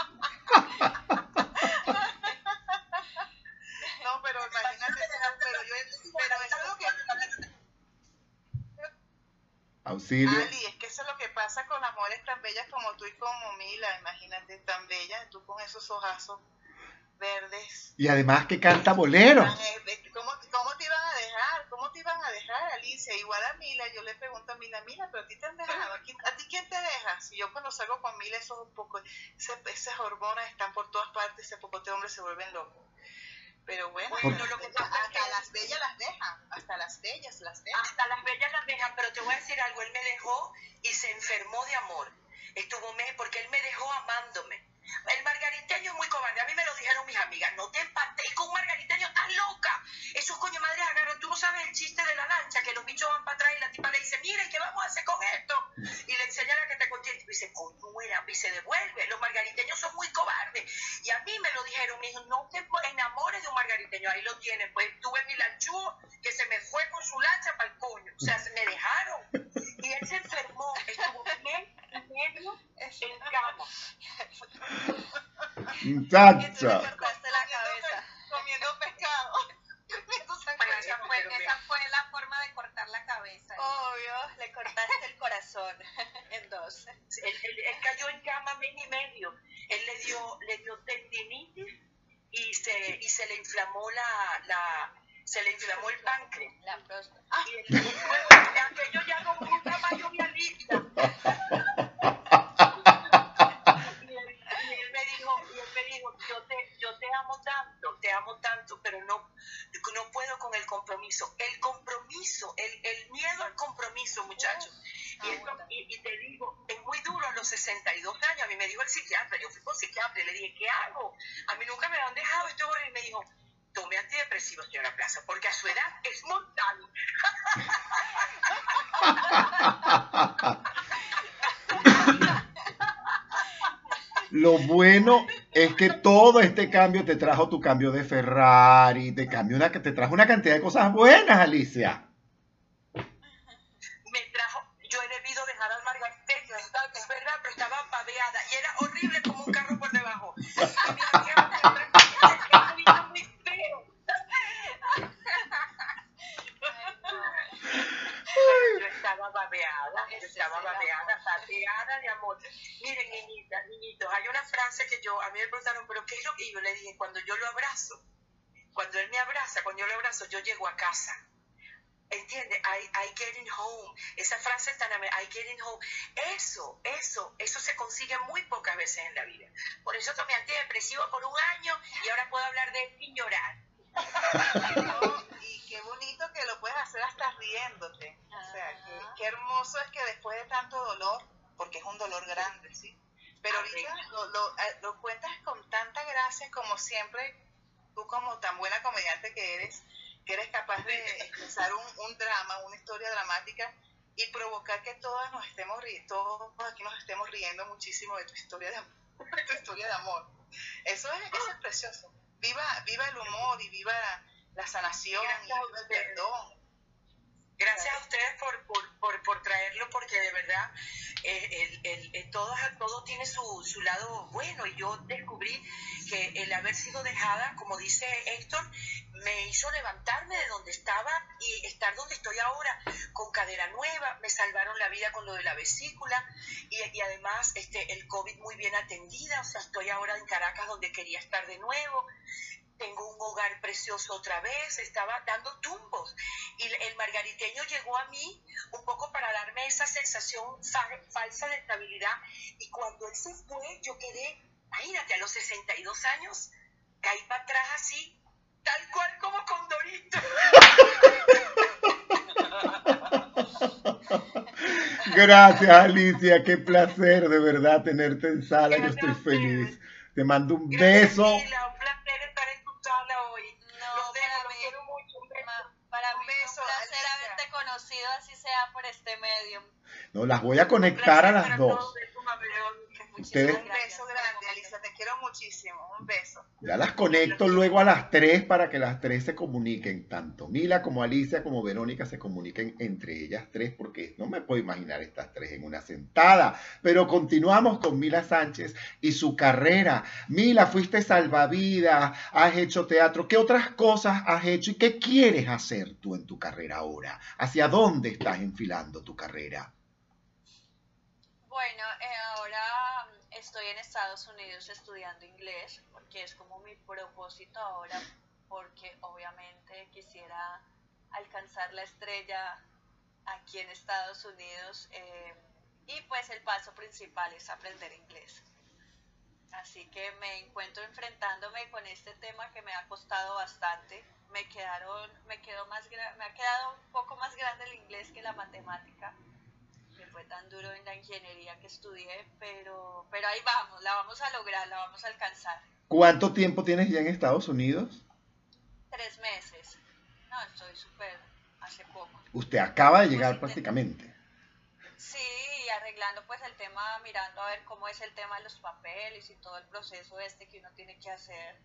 Auxilio. Ali, es que eso es lo que pasa con amores tan bellas como tú y como Mila, imagínate, tan bellas, tú con esos ojazos verdes. Y además que canta bolero. ¿Cómo, ¿Cómo te iban a dejar? ¿Cómo te iban a dejar, Alicia? Igual a Mila, yo le pregunto a Mila, Mila, pero a ti te han dejado, ¿a ti quién te deja? Si yo cuando salgo con Mila, esos un poco, esas hormonas están por todas partes, ese poco de hombres se vuelven locos. Pero bueno, lo que hasta las bellas las dejan, hasta las bellas las dejan. Hasta las bellas las dejan, pero te voy a decir algo, él me dejó y se enfermó de amor. Estuvo me porque él me dejó amándome el margariteño es muy cobarde. A mí me lo dijeron mis amigas. No te empates con un margariteño, estás loca. Esos coño madres agarran. Tú no sabes el chiste de la lancha, que los bichos van para atrás y la tipa le dice, mire, ¿qué vamos a hacer con esto? Y le enseña a que te contiene. Y dice, coño, y se devuelve. Los margariteños son muy cobardes. Y a mí me lo dijeron. Me dijo, no te enamores de un margariteño. Ahí lo tienes. Pues tuve mi lanchúo que se me fue con su lancha para el coño. O sea, se me dejaron. Y él se enfermó. Estuvo medio en cama. Muchacha. Comiendo pescado. esa, fue, esa fue la forma de cortar la cabeza. Obvio, le cortaste el corazón en dos. Él, él, cayó en cama mes y medio. Él le dio, le dio tendinitis y se, y se le inflamó la, la se le inflamó el páncreas. La próstata. Y el, aquello ya no un tamaño realista. te amo tanto, pero no, no puedo con el compromiso. El compromiso, el, el miedo al compromiso, muchachos. Y, y, te digo, es muy duro a los 62 años. A mí me dijo el psiquiatra, yo fui con psiquiatra y le dije, ¿qué hago? A mí nunca me han dejado esto y me dijo, tome antidepresivos, señora Plaza, porque a su edad es mortal. Lo bueno es que todo este cambio te trajo tu cambio de Ferrari, te cambió una, te trajo una cantidad de cosas buenas, Alicia. Me trajo, yo he debido dejar al margariteño, es verdad, pero estaba paveada y era horrible como un carro por debajo. babeada, estaba babeada, babeada de amor. Miren, niñitas, niñitos, hay una frase que yo, a mí me preguntaron, ¿pero qué es lo que yo le dije? Cuando yo lo abrazo, cuando él me abraza, cuando yo lo abrazo, yo llego a casa. ¿Entiende? I, I getting home. Esa frase tan I getting home. Eso, eso, eso se consigue muy pocas veces en la vida. Por eso tomé antidepresivo por un año y ahora puedo hablar de él sin llorar. y qué bonito que lo puedes hacer hasta riéndote. O sea, qué, hermoso es que después de tanto dolor, porque es un dolor grande, ¿sí? Pero ahorita lo, eh, lo, cuentas con tanta gracia como siempre, tú como tan buena comediante que eres, que eres capaz de expresar un, un drama, una historia dramática y provocar que todas nos estemos riendo, todos aquí nos estemos riendo muchísimo de tu historia de amor. De tu historia de amor. Eso es, eso es precioso viva, viva el humor y viva sanación y el perdón. Gracias a ustedes por, por, por, por, traerlo, porque de verdad eh, el, el, todo, todo tiene su, su, lado bueno. Y yo descubrí que el haber sido dejada, como dice Héctor, me hizo levantarme de donde estaba y estar donde estoy ahora, con cadera nueva. Me salvaron la vida con lo de la vesícula y, y además este, el COVID muy bien atendida. O sea, estoy ahora en Caracas donde quería estar de nuevo tengo un hogar precioso otra vez, estaba dando tumbos. Y el margariteño llegó a mí un poco para darme esa sensación falsa de estabilidad. Y cuando él se fue, yo quedé, imagínate, a los 62 años, caí para atrás así, tal cual como Condorito. <laughs> Gracias, Alicia. Qué placer de verdad tenerte en sala. Yo estoy feliz. Te mando un beso. un conocido, así sea por este medio. No, las voy a conectar a las dos. Ustedes, un beso grande, Alicia, quiero muchísimo. Un beso. Ya las conecto luego a las tres para que las tres se comuniquen. Tanto Mila como Alicia como Verónica se comuniquen entre ellas tres, porque no me puedo imaginar estas tres en una sentada. Pero continuamos con Mila Sánchez y su carrera. Mila, fuiste salvavidas, has hecho teatro. ¿Qué otras cosas has hecho y qué quieres hacer tú en tu carrera ahora? ¿Hacia dónde estás enfilando tu carrera? Bueno, eh, ahora estoy en Estados Unidos estudiando inglés porque es como mi propósito ahora porque obviamente quisiera alcanzar la estrella aquí en Estados Unidos eh, y pues el paso principal es aprender inglés. Así que me encuentro enfrentándome con este tema que me ha costado bastante. Me quedaron, me quedó más me ha quedado un poco más grande el inglés que la matemática. Fue tan duro en la ingeniería que estudié, pero, pero ahí vamos, la vamos a lograr, la vamos a alcanzar. ¿Cuánto tiempo tienes ya en Estados Unidos? Tres meses. No, estoy súper hace poco. Usted acaba de llegar prácticamente. Sí, arreglando pues el tema, mirando a ver cómo es el tema de los papeles y todo el proceso este que uno tiene que hacer.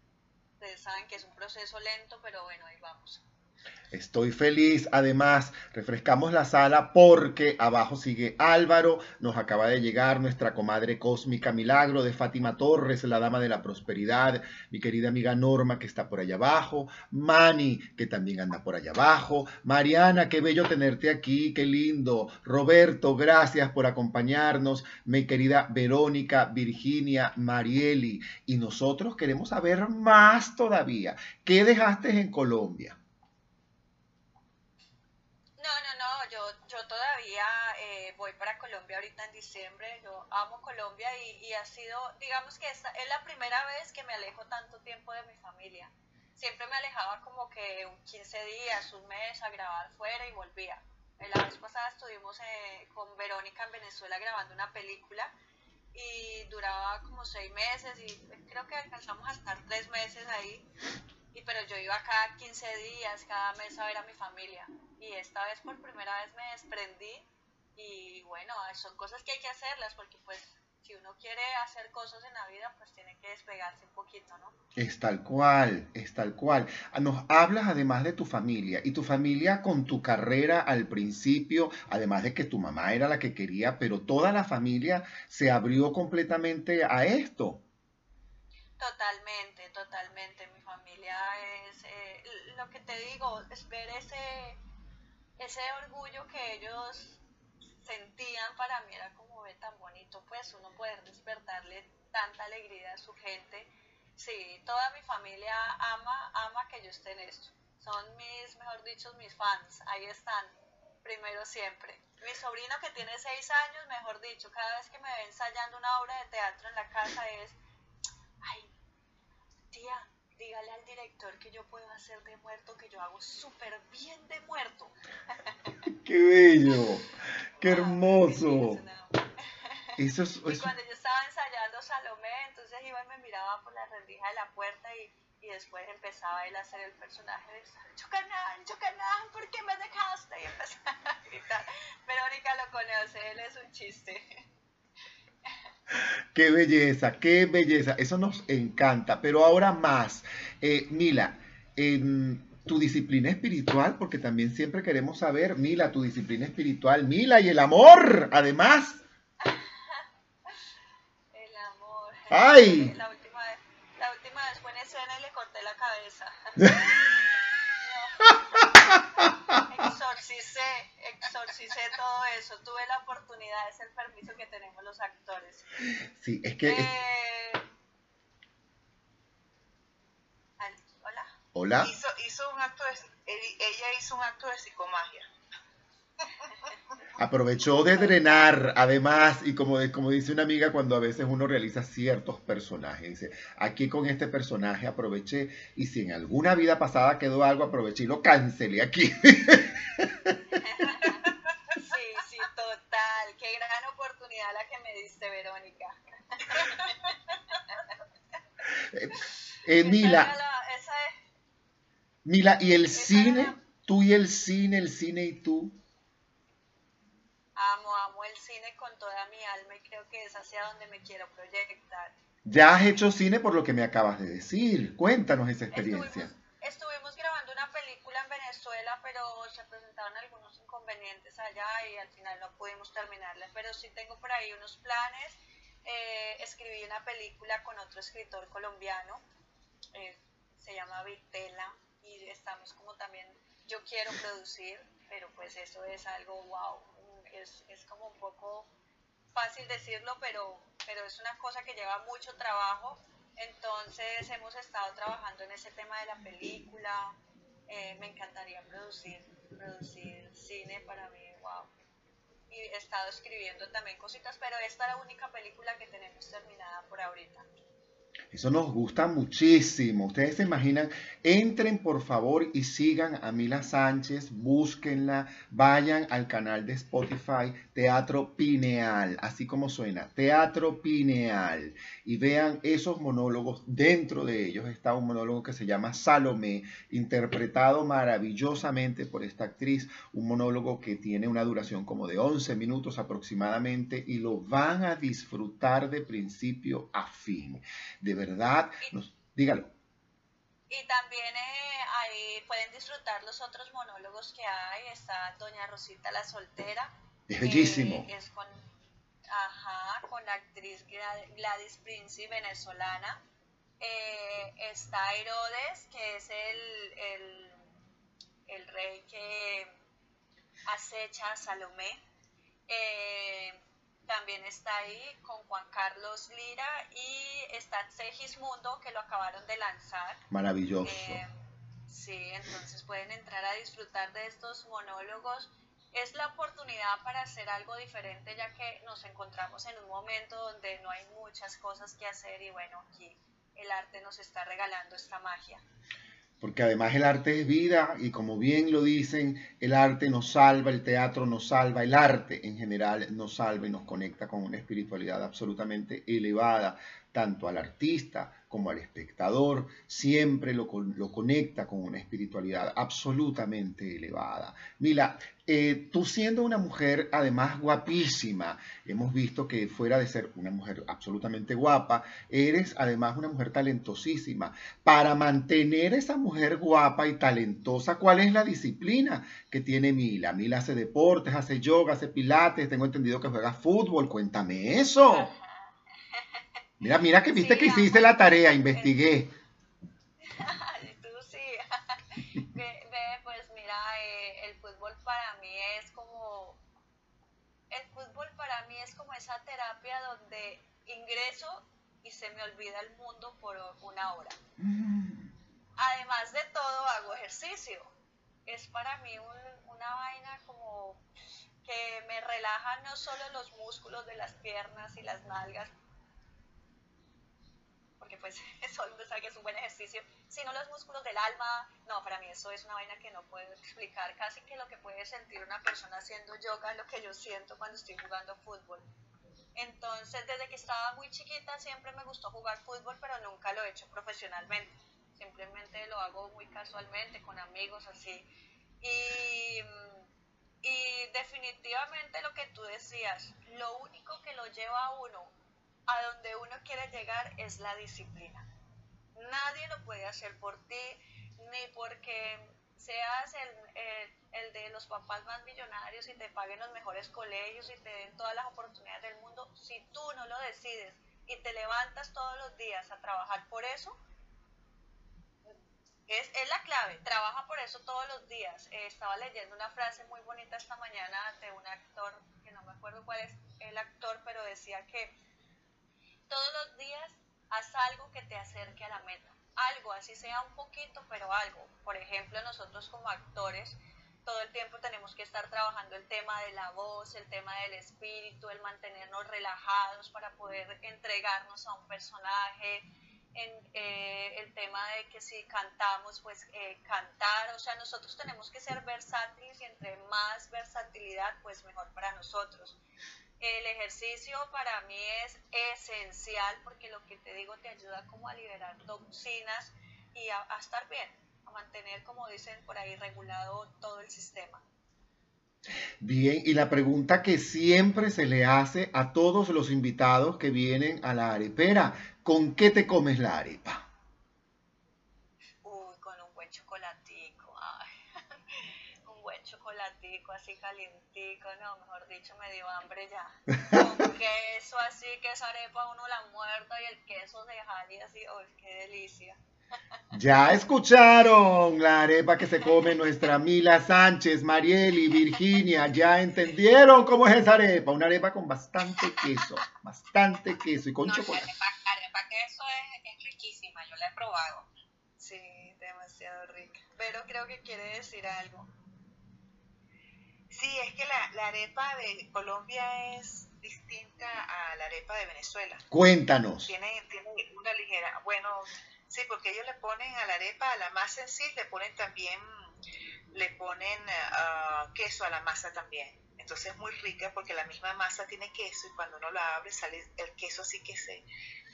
Ustedes saben que es un proceso lento, pero bueno, ahí vamos. Estoy feliz. Además, refrescamos la sala porque abajo sigue Álvaro. Nos acaba de llegar nuestra comadre cósmica Milagro de Fátima Torres, la dama de la prosperidad. Mi querida amiga Norma, que está por allá abajo. Mani, que también anda por allá abajo. Mariana, qué bello tenerte aquí, qué lindo. Roberto, gracias por acompañarnos. Mi querida Verónica, Virginia, Marieli. Y nosotros queremos saber más todavía. ¿Qué dejaste en Colombia? Todavía eh, voy para Colombia ahorita en diciembre, yo amo Colombia y, ha sido, digamos que esta es la primera vez que me alejo tanto tiempo de mi familia. Siempre me alejaba como que 15 días, un mes a grabar fuera y volvía. La vez pasada estuvimos eh, con Verónica en Venezuela grabando una película y duraba como seis meses y creo que alcanzamos a estar tres meses ahí y pero yo iba cada 15 días, cada mes a ver a mi familia. Y esta vez por primera vez me desprendí y bueno, son cosas que hay que hacerlas porque pues si uno quiere hacer cosas en la vida, pues tiene que despegarse un poquito, ¿no? Es tal cual, es tal cual. Ah, nos hablas además de tu familia y tu familia con tu carrera al principio, además de que tu mamá era la que quería, pero toda la familia se abrió completamente a esto. Totalmente, totalmente. Mi familia es, eh, lo que te digo, es ver ese, ese orgullo que ellos sentían para mí era como ve tan bonito, pues uno poder despertarle tanta alegría a su gente. Sí, toda mi familia ama, ama que yo esté en esto. Son mis, mejor dicho, mis fans. Ahí están, primero siempre. Mi sobrino que tiene seis años, mejor dicho, cada vez que me ve ensayando una obra de teatro en la casa es ay, tía, dígale al director que yo puedo hacer de muerto, que yo hago súper bien de muerto. <laughs> ¡Qué bello! ¡Qué hermoso! Eso es, <laughs> Y cuando yo estaba ensayando Salomé, entonces iba y me miraba por la rendija de la puerta y, y después empezaba él a hacer el personaje de Chocanán, Chocanán, ¿por qué me dejaste? Y empezaba a gritar. Verónica lo conoce, él es un chiste. Qué belleza, qué belleza. Eso nos encanta. Pero ahora más, eh, Mila, en tu disciplina espiritual, porque también siempre queremos saber, Mila, tu disciplina espiritual, Mila, y el amor, además. <laughs> El amor. ¡Ay! La última vez, la última vez fue en escena y le corté la cabeza. <laughs> exorcicé todo eso. Tuve la oportunidad, es el permiso que tenemos los actores. Sí, es que... Eh, Hola. Hola. Hizo, hizo un acto de, ella hizo un acto de psicomagia. Aprovechó de drenar, además, y como, como dice una amiga, cuando a veces uno realiza ciertos personajes, dice, aquí con este personaje aproveché, y si en alguna vida pasada quedó algo, aproveché y lo cancelé aquí. <laughs> Sí, sí, total. Qué gran oportunidad la que me diste, Verónica. Eh, eh, Mila, Mila, ¿y el cine? ¿Tú y el cine, el cine y tú? Amo, amo el cine con toda mi alma y creo que es hacia donde me quiero proyectar. Ya has hecho cine por lo que me acabas de decir. Cuéntanos esa experiencia. Estuvimos, estuvimos grabando una película en Venezuela, pero se presentaron algunos inconvenientes allá y al final no pudimos terminarla. Pero sí tengo por ahí unos planes. Eh, escribí una película con otro escritor colombiano, eh, se llama Vitela, y estamos como también, yo quiero producir, pero pues eso es algo wow, es, es como un poco fácil decirlo, pero, pero es una cosa que lleva mucho trabajo. Entonces hemos estado trabajando en ese tema de la película. Eh, me encantaría producir, producir cine para mí, wow. Y he estado escribiendo también cositas, pero esta es la única película que tenemos terminada por ahorita. Eso nos gusta muchísimo. Ustedes se imaginan, entren por favor y sigan a Mila Sánchez, búsquenla, vayan al canal de Spotify Teatro Pineal, así como suena, Teatro Pineal, y vean esos monólogos. Dentro de ellos está un monólogo que se llama Salomé, interpretado maravillosamente por esta actriz, un monólogo que tiene una duración como de 11 minutos aproximadamente y lo van a disfrutar de principio a fin verdad, nos, dígalo. Y también eh, ahí pueden disfrutar los otros monólogos que hay. Está Doña Rosita la soltera. Es bellísimo. es con, ajá, con la actriz Gladys Prince venezolana. Eh, está Herodes, que es el, el, el, rey que acecha a Salomé. Eh, también está ahí con Juan Carlos Lira y está Segismundo que lo acabaron de lanzar. Maravilloso. Eh, sí, entonces pueden entrar a disfrutar de estos monólogos. Es la oportunidad para hacer algo diferente ya que nos encontramos en un momento donde no hay muchas cosas que hacer y bueno, aquí el arte nos está regalando esta magia porque además el arte es vida y como bien lo dicen, el arte nos salva, el teatro nos salva, el arte en general nos salva y nos conecta con una espiritualidad absolutamente elevada, tanto al artista como al espectador, siempre lo, lo conecta con una espiritualidad absolutamente elevada. Mila, eh, tú siendo una mujer además guapísima, hemos visto que fuera de ser una mujer absolutamente guapa, eres además una mujer talentosísima. Para mantener esa mujer guapa y talentosa, ¿cuál es la disciplina que tiene Mila? Mila hace deportes, hace yoga, hace pilates, tengo entendido que juega fútbol, cuéntame eso. Mira, mira que viste que hiciste la tarea, investigué. <laughs> Tú sí. <laughs> ve, pues mira, eh, el fútbol para mí es como... El fútbol para mí es como esa terapia donde ingreso y se me olvida el mundo por una hora. Además de todo, hago ejercicio. Es para mí una vaina como que me relaja no solo los músculos de las piernas y las nalgas, porque pues <laughs> uno sabe que es un buen ejercicio, sino los músculos del alma. No, para mí eso es una vaina que no puedo explicar. Casi que lo que puede sentir una persona haciendo yoga es lo que yo siento cuando estoy jugando fútbol. Entonces, desde que estaba muy chiquita siempre me gustó jugar fútbol, pero nunca lo he hecho profesionalmente. Simplemente lo hago muy casualmente, con amigos, así. Y, y definitivamente lo que tú decías, lo único que lo lleva a uno a donde uno quiere llegar es la disciplina. Nadie lo puede hacer por ti, ni porque seas el, el, de los papás más millonarios y te paguen los mejores colegios y te den todas las oportunidades del mundo. Si tú no lo decides y te levantas todos los días a trabajar por eso, es, es, la clave, trabaja por eso todos los días. Eh, estaba leyendo una frase muy bonita esta mañana de un actor, que no me acuerdo cuál es el actor, pero decía que todos los días haz algo que te acerque a la meta. Algo, así sea un poquito, pero algo. Por ejemplo, nosotros como actores, todo el tiempo tenemos que estar trabajando el tema de la voz, el tema del espíritu, el mantenernos relajados para poder entregarnos a un personaje, eh, el tema de que si cantamos, pues eh, cantar, o sea, nosotros tenemos que ser versátiles y entre más versatilidad, pues mejor para nosotros. El ejercicio para mí es esencial porque lo que te digo te ayuda como a liberar toxinas y a, estar bien, a mantener, como dicen por ahí, regulado todo el sistema. Bien, y la pregunta que siempre se le hace a todos los invitados que vienen a la arepera, ¿con qué te comes la arepa? Chocolatico así calientico, no, mejor dicho, me dio hambre ya. Con <laughs> queso así, queso arepa, uno la muerta y el queso de jali así, oh, qué delicia. <laughs> Ya escucharon la arepa que se come nuestra Mila Sánchez, Marieli, Virginia. Ya entendieron cómo es esa arepa. Una arepa con bastante queso, bastante queso y con No, la chocolate. arepa, arepa queso es, es riquísima, yo la he probado. Sí, demasiado rica. Pero creo que quiere decir algo. Sí, es que la, la arepa de Colombia es distinta a la arepa de Venezuela. Cuéntanos. Tiene, tiene una ligera, bueno, sí, porque ellos le ponen a la arepa, a la masa en sí, le ponen también, le ponen ah, queso a la masa también. Entonces es muy rica porque la misma masa tiene queso y cuando uno la abre sale el queso así que se,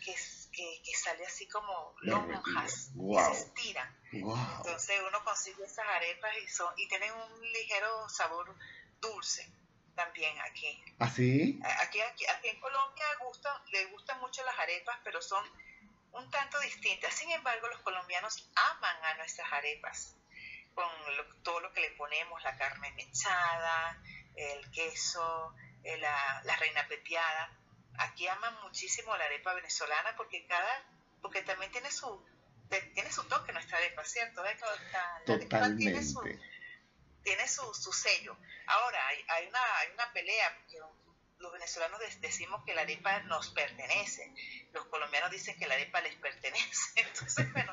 que, que, que sale así como lonjas, se estiran. Wow. Entonces uno consigue esas arepas y, son, y tienen un ligero sabor dulce también aquí. ¿Así? Aquí, aquí, aquí en Colombia gusta, le gustan mucho las arepas, pero son un tanto distintas. Sin embargo, los colombianos aman a nuestras arepas, con lo- todo lo que le ponemos, la carne mechada, el queso, eh, la, la reina pepiada. Aquí aman muchísimo la arepa venezolana porque cada, porque también tiene su, tiene su toque nuestra arepa, ¿cierto? ¿Ves? La arepa tiene su- Totalmente. Tiene su, su sello. Ahora, hay, hay, una, hay una pelea, porque los venezolanos de- decimos que la arepa nos pertenece, los colombianos dicen que la arepa les pertenece. <laughs> Entonces, bueno,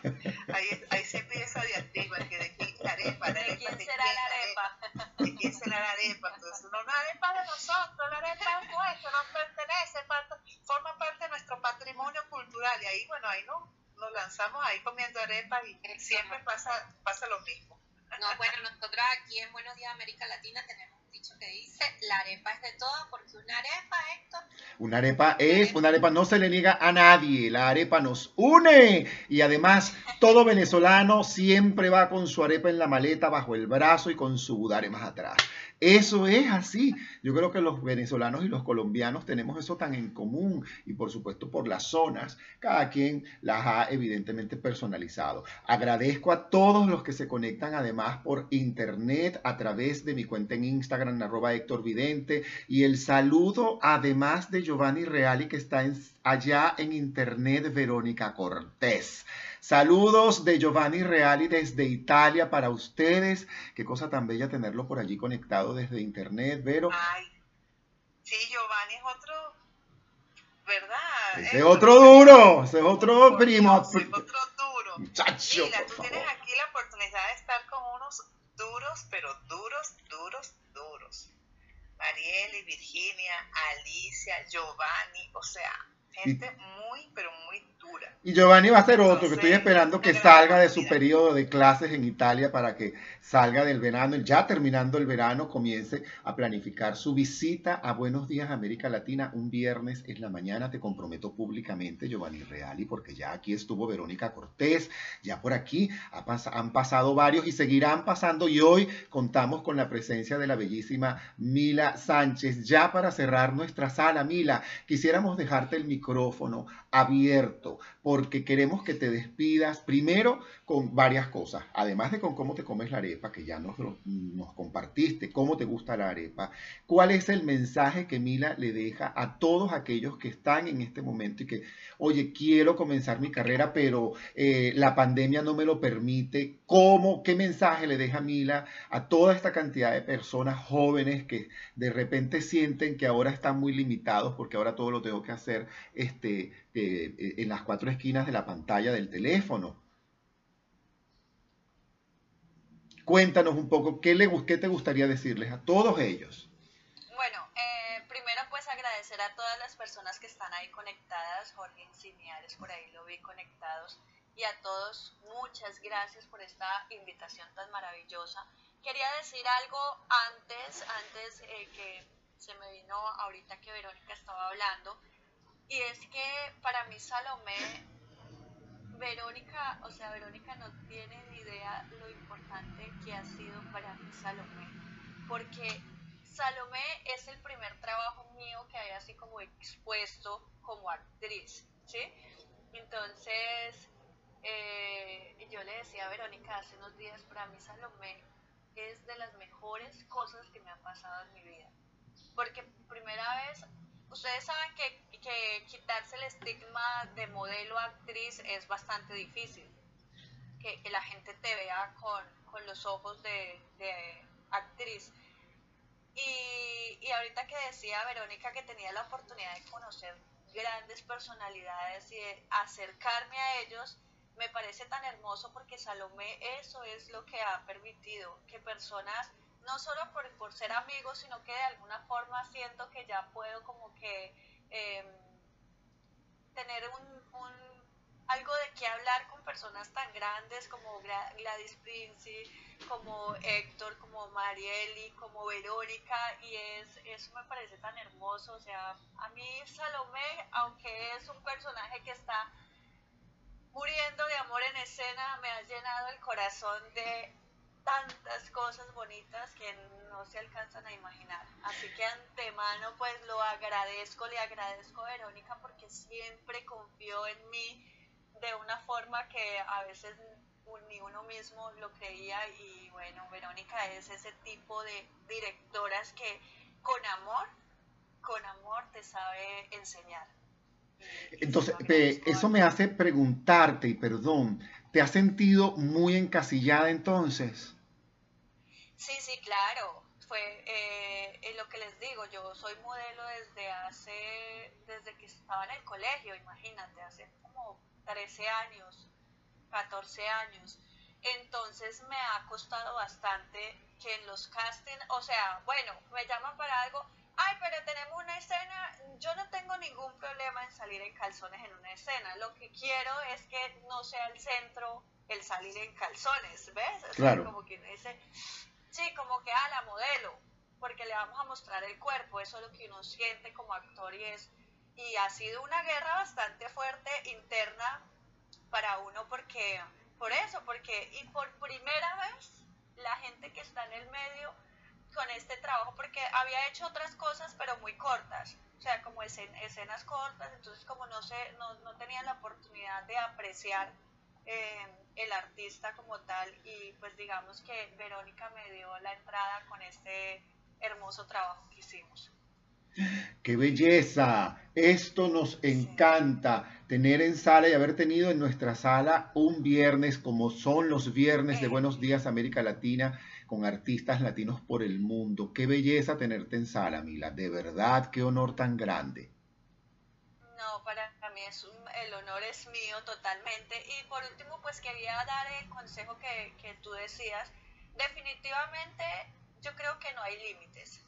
ahí, ahí se empieza esa diatriba, que de quién es la arepa, la ¿De quién de será quién la arepa? ¿De quién será la arepa? Entonces, uno, la arepa de nosotros, la arepa es nuestra, nos pertenece, parte- forma parte de nuestro patrimonio cultural. Y ahí, bueno, ahí no, nos lanzamos ahí comiendo arepas y siempre pasa, pasa lo mismo. No, bueno, nosotros aquí en Buenos Días América Latina tenemos un dicho que dice, la arepa es de todas, porque una arepa, Héctor, Una arepa es, una arepa no se le niega a nadie, la arepa nos une y además todo venezolano siempre va con su arepa en la maleta bajo el brazo y con su budare más atrás. Eso es así. Yo creo que los venezolanos y los colombianos tenemos eso tan en común y por supuesto por las zonas, cada quien las ha evidentemente personalizado. Agradezco a todos los que se conectan además por internet a través de mi cuenta en Instagram, arroba Héctor Vidente, y el saludo además de Giovanni Reali que está allá en internet, Verónica Cortés. Saludos de Giovanni Reali desde Italia para ustedes. Qué cosa tan bella tenerlo por allí conectado desde internet, Vero. Ay, sí, Giovanni es otro, ¿verdad? Ese Es otro duro, ese es otro primo. Dios, es otro duro. Muchacho, Mira, tú tienes aquí la oportunidad de estar con unos duros, pero duros, duros, duros. Marieli, Virginia, Alicia, Giovanni, o sea, gente muy, pero muy dura. Y Giovanni va a ser otro, que estoy esperando que salga de su periodo de clases en Italia para que salga del verano, ya terminando el verano, comience a planificar su visita a Buenos Días América Latina un viernes en la mañana. Te comprometo públicamente, Giovanni Reali, porque ya aquí estuvo Verónica Cortés, ya por aquí han pasado varios y seguirán pasando y hoy contamos con la presencia de la bellísima Mila Sánchez. Ya para cerrar nuestra sala, Mila, quisiéramos dejarte el micrófono abierto porque queremos que te despidas primero con varias cosas, además de con cómo te comes la arepa, que ya nos, nos compartiste, cómo te gusta la arepa, cuál es el mensaje que Mila le deja a todos aquellos que están en este momento y que, oye, quiero comenzar mi carrera, pero eh, la pandemia no me lo permite, ¿cómo, qué mensaje le deja Mila a toda esta cantidad de personas jóvenes que de repente sienten que ahora están muy limitados porque ahora todo lo tengo que hacer este, eh, en las cuatro esquinas de la pantalla del teléfono. Cuéntanos un poco, ¿qué, le, qué te gustaría decirles a todos ellos? Bueno, eh, primero pues agradecer a todas las personas que están ahí conectadas, Jorge Enciniares, por ahí lo vi conectados, y a todos muchas gracias por esta invitación tan maravillosa. Quería decir algo antes, antes eh, que se me vino ahorita que Verónica estaba hablando, y es que para mí Salomé, Verónica, o sea, Verónica no tiene ni idea lo importante que ha sido para mí Salomé, porque Salomé es el primer trabajo mío que hay así como expuesto como actriz, ¿sí? Entonces, eh, yo le decía a Verónica hace unos días, para mí Salomé es de las mejores cosas que me han pasado en mi vida. Porque primera vez, ustedes saben que, que quitarse el estigma de modelo actriz es bastante difícil. que, la gente te vea con, con los ojos de, de actriz. Y, y, ahorita que decía Verónica que tenía la oportunidad de conocer grandes personalidades y de acercarme a ellos, me parece tan hermoso porque Salomé eso es lo que ha permitido que personas, no solo por, por ser amigos, sino que de alguna forma siento que ya puedo como que em, tener un, algo de qué hablar con personas tan grandes como Gladys Princi, como Héctor, como Marieli, como Verónica, y es, eso me parece tan hermoso. O sea, a mí Salomé, aunque es un personaje que está muriendo de amor en escena, me ha llenado el corazón de tantas cosas bonitas que no se alcanzan a imaginar. Así que antemano pues lo agradezco, le agradezco a Verónica porque siempre confió en mí de una forma que a veces ni uno mismo lo creía y bueno, Verónica es ese tipo de directoras que con amor, con amor te sabe enseñar. Entonces, eso me hace preguntarte, y perdón, ¿te has sentido muy encasillada entonces? Sí, sí, claro. Fue eh, lo que les digo, yo soy modelo desde hace, desde que estaba en el colegio, imagínate, hace como 13 años, 14 años. Entonces me ha costado bastante que en los castings, o sea, bueno, me llaman para algo, ay, pero tenemos una escena, yo no tengo ningún problema en salir en calzones en una escena, lo que quiero es que no sea el centro el salir en calzones, ¿ves? claro. como que dice, sí, como que a ah, la modelo, porque le vamos a mostrar el cuerpo, eso es lo que uno siente como actor y es, y ha sido una guerra bastante fuerte interna para uno porque, por eso, porque, y por primera vez, la gente que está en el medio con este trabajo porque había hecho otras cosas pero muy cortas, o sea, como escenas cortas, entonces como no, sé, no, no tenían la oportunidad de apreciar eh, el artista como tal y pues digamos que Verónica me dio la entrada con este hermoso trabajo que hicimos. ¡Qué belleza! Esto nos encanta, tener en sala y haber tenido en nuestra sala un viernes como son los viernes de Buenos Días América Latina con artistas latinos por el mundo. Qué belleza tenerte en sala, Mila. De verdad, qué honor tan grande. Mí es el honor es mío totalmente. Y por último, pues quería dar el consejo que, que tú decías. Definitivamente, yo creo que no hay límites.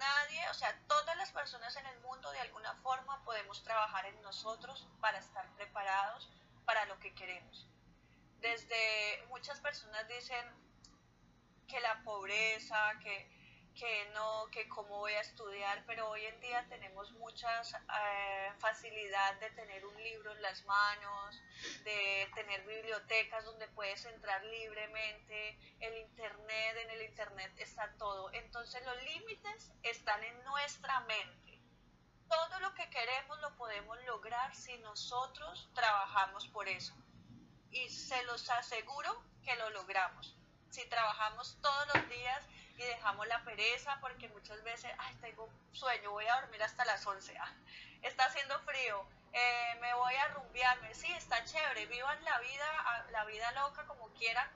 Nadie, o sea, todas las personas en el mundo de alguna forma podemos trabajar en nosotros para estar preparados para lo que queremos. Desde muchas personas dicen, que la pobreza, que, que no, que cómo voy a estudiar, pero hoy en día tenemos mucha eh, facilidad de tener un libro en las manos, de tener bibliotecas donde puedes entrar libremente, el internet, en el internet está todo. Entonces los límites están en nuestra mente. Todo lo que queremos lo podemos lograr si nosotros trabajamos por eso. Y se los aseguro que lo logramos si trabajamos todos los días y dejamos la pereza porque muchas veces, ay, tengo sueño, voy a dormir hasta las 11, ah, está haciendo frío, eh, me voy a rumbearme, sí, está chévere, vivan la vida, ah, la vida loca como quieran,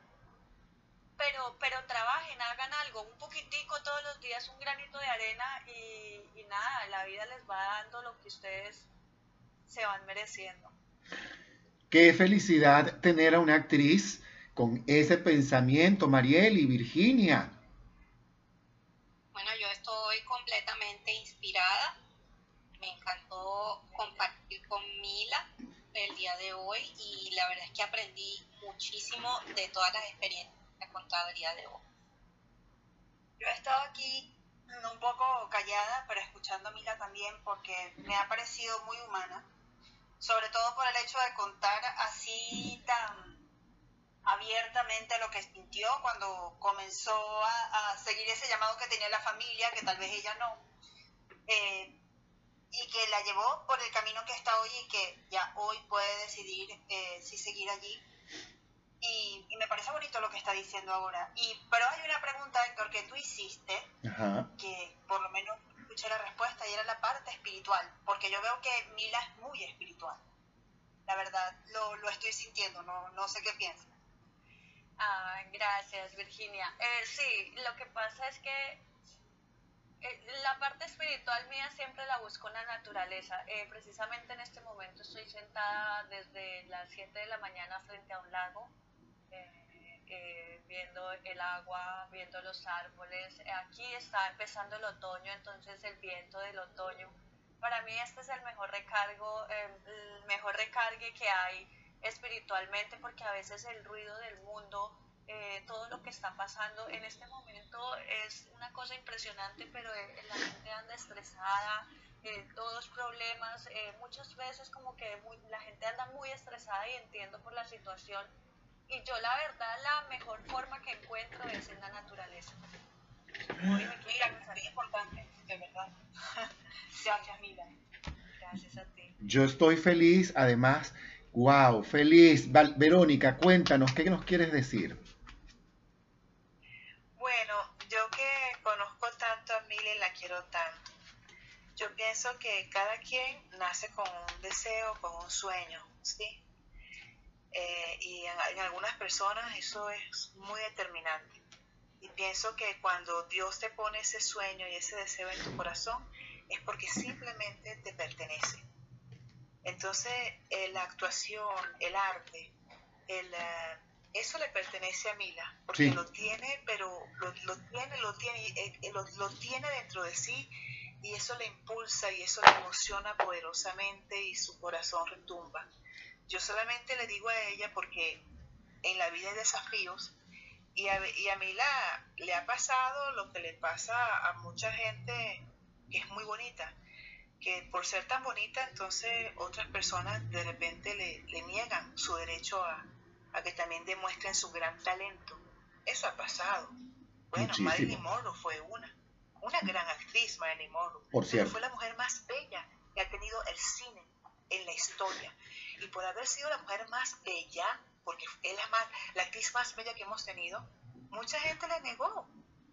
pero, pero trabajen, hagan algo, un poquitico todos los días, un granito de arena y, y nada, la vida les va dando lo que ustedes se van mereciendo. Qué felicidad tener a una actriz con ese pensamiento, Mariel y Virginia? Estoy completamente inspirada. Me encantó compartir con Mila el día de hoy y la verdad es que aprendí muchísimo de todas las experiencias que ha contado el día de hoy. Yo he estado aquí un poco callada, pero escuchando a Mila también porque me ha parecido muy humana, sobre todo por el hecho de contar así tan abiertamente lo que sintió cuando comenzó a, seguir ese llamado que tenía la familia, que tal vez ella no, eh, y que la llevó por el camino que está hoy y que ya hoy puede decidir eh, si seguir allí. Y, me parece bonito lo que está diciendo ahora. Y, pero hay una pregunta, Héctor, que tú hiciste, que por lo menos escuché la respuesta y era la parte espiritual, porque yo veo que Mila es muy espiritual. La verdad, lo, lo estoy sintiendo, no, no sé qué piensas. Gracias, Virginia. Eh, sí, lo que pasa es que eh, la parte espiritual mía siempre la busco en la naturaleza. Eh, precisamente en este momento estoy sentada desde las 7 de la mañana frente a un lago, viendo el agua, viendo los árboles. Aquí está empezando el otoño, entonces el viento del otoño. Para mí este es el mejor recargo, el mejor recargue que hay espiritualmente porque a veces el ruido del mundo, eh, todo lo que está pasando en este momento es una cosa impresionante, pero eh, la gente anda estresada, eh, todos problemas, muchas veces como que la gente anda muy estresada y entiendo por la situación. Y yo la verdad la mejor forma que encuentro es en la naturaleza. Muy importante, de verdad. <laughs> Gracias, Mila. Gracias a ti. Yo estoy feliz, además, Wow, feliz. Verónica, cuéntanos, ¿qué nos quieres decir? Bueno, yo que conozco tanto a Mili, la quiero tanto. Yo pienso que cada quien nace con un deseo, con un sueño, ¿sí? Eh, y en, algunas personas eso es muy determinante. Y pienso que cuando Dios te pone ese sueño y ese deseo en tu corazón, es porque simplemente te pertenece entonces, eh, la actuación, el arte, el, eh, eso le pertenece a Mila, porque lo tiene, pero lo, tiene, lo tiene, eh, lo, tiene dentro de sí y eso le impulsa y eso le emociona poderosamente y su corazón retumba. Yo solamente le digo a ella porque en la vida hay desafíos y a, y a Mila le ha pasado lo que le pasa a mucha gente que es muy bonita que por ser tan bonita, entonces otras personas de repente le, niegan su derecho a, que también demuestren su gran talento. Eso ha pasado. Bueno, Marilyn Monroe fue una, una gran actriz, Marilyn Monroe. Por cierto. fue la mujer más bella que ha tenido el cine en la historia. Y por haber sido la mujer más bella, porque es la, más, la actriz más bella que hemos tenido, mucha gente le negó,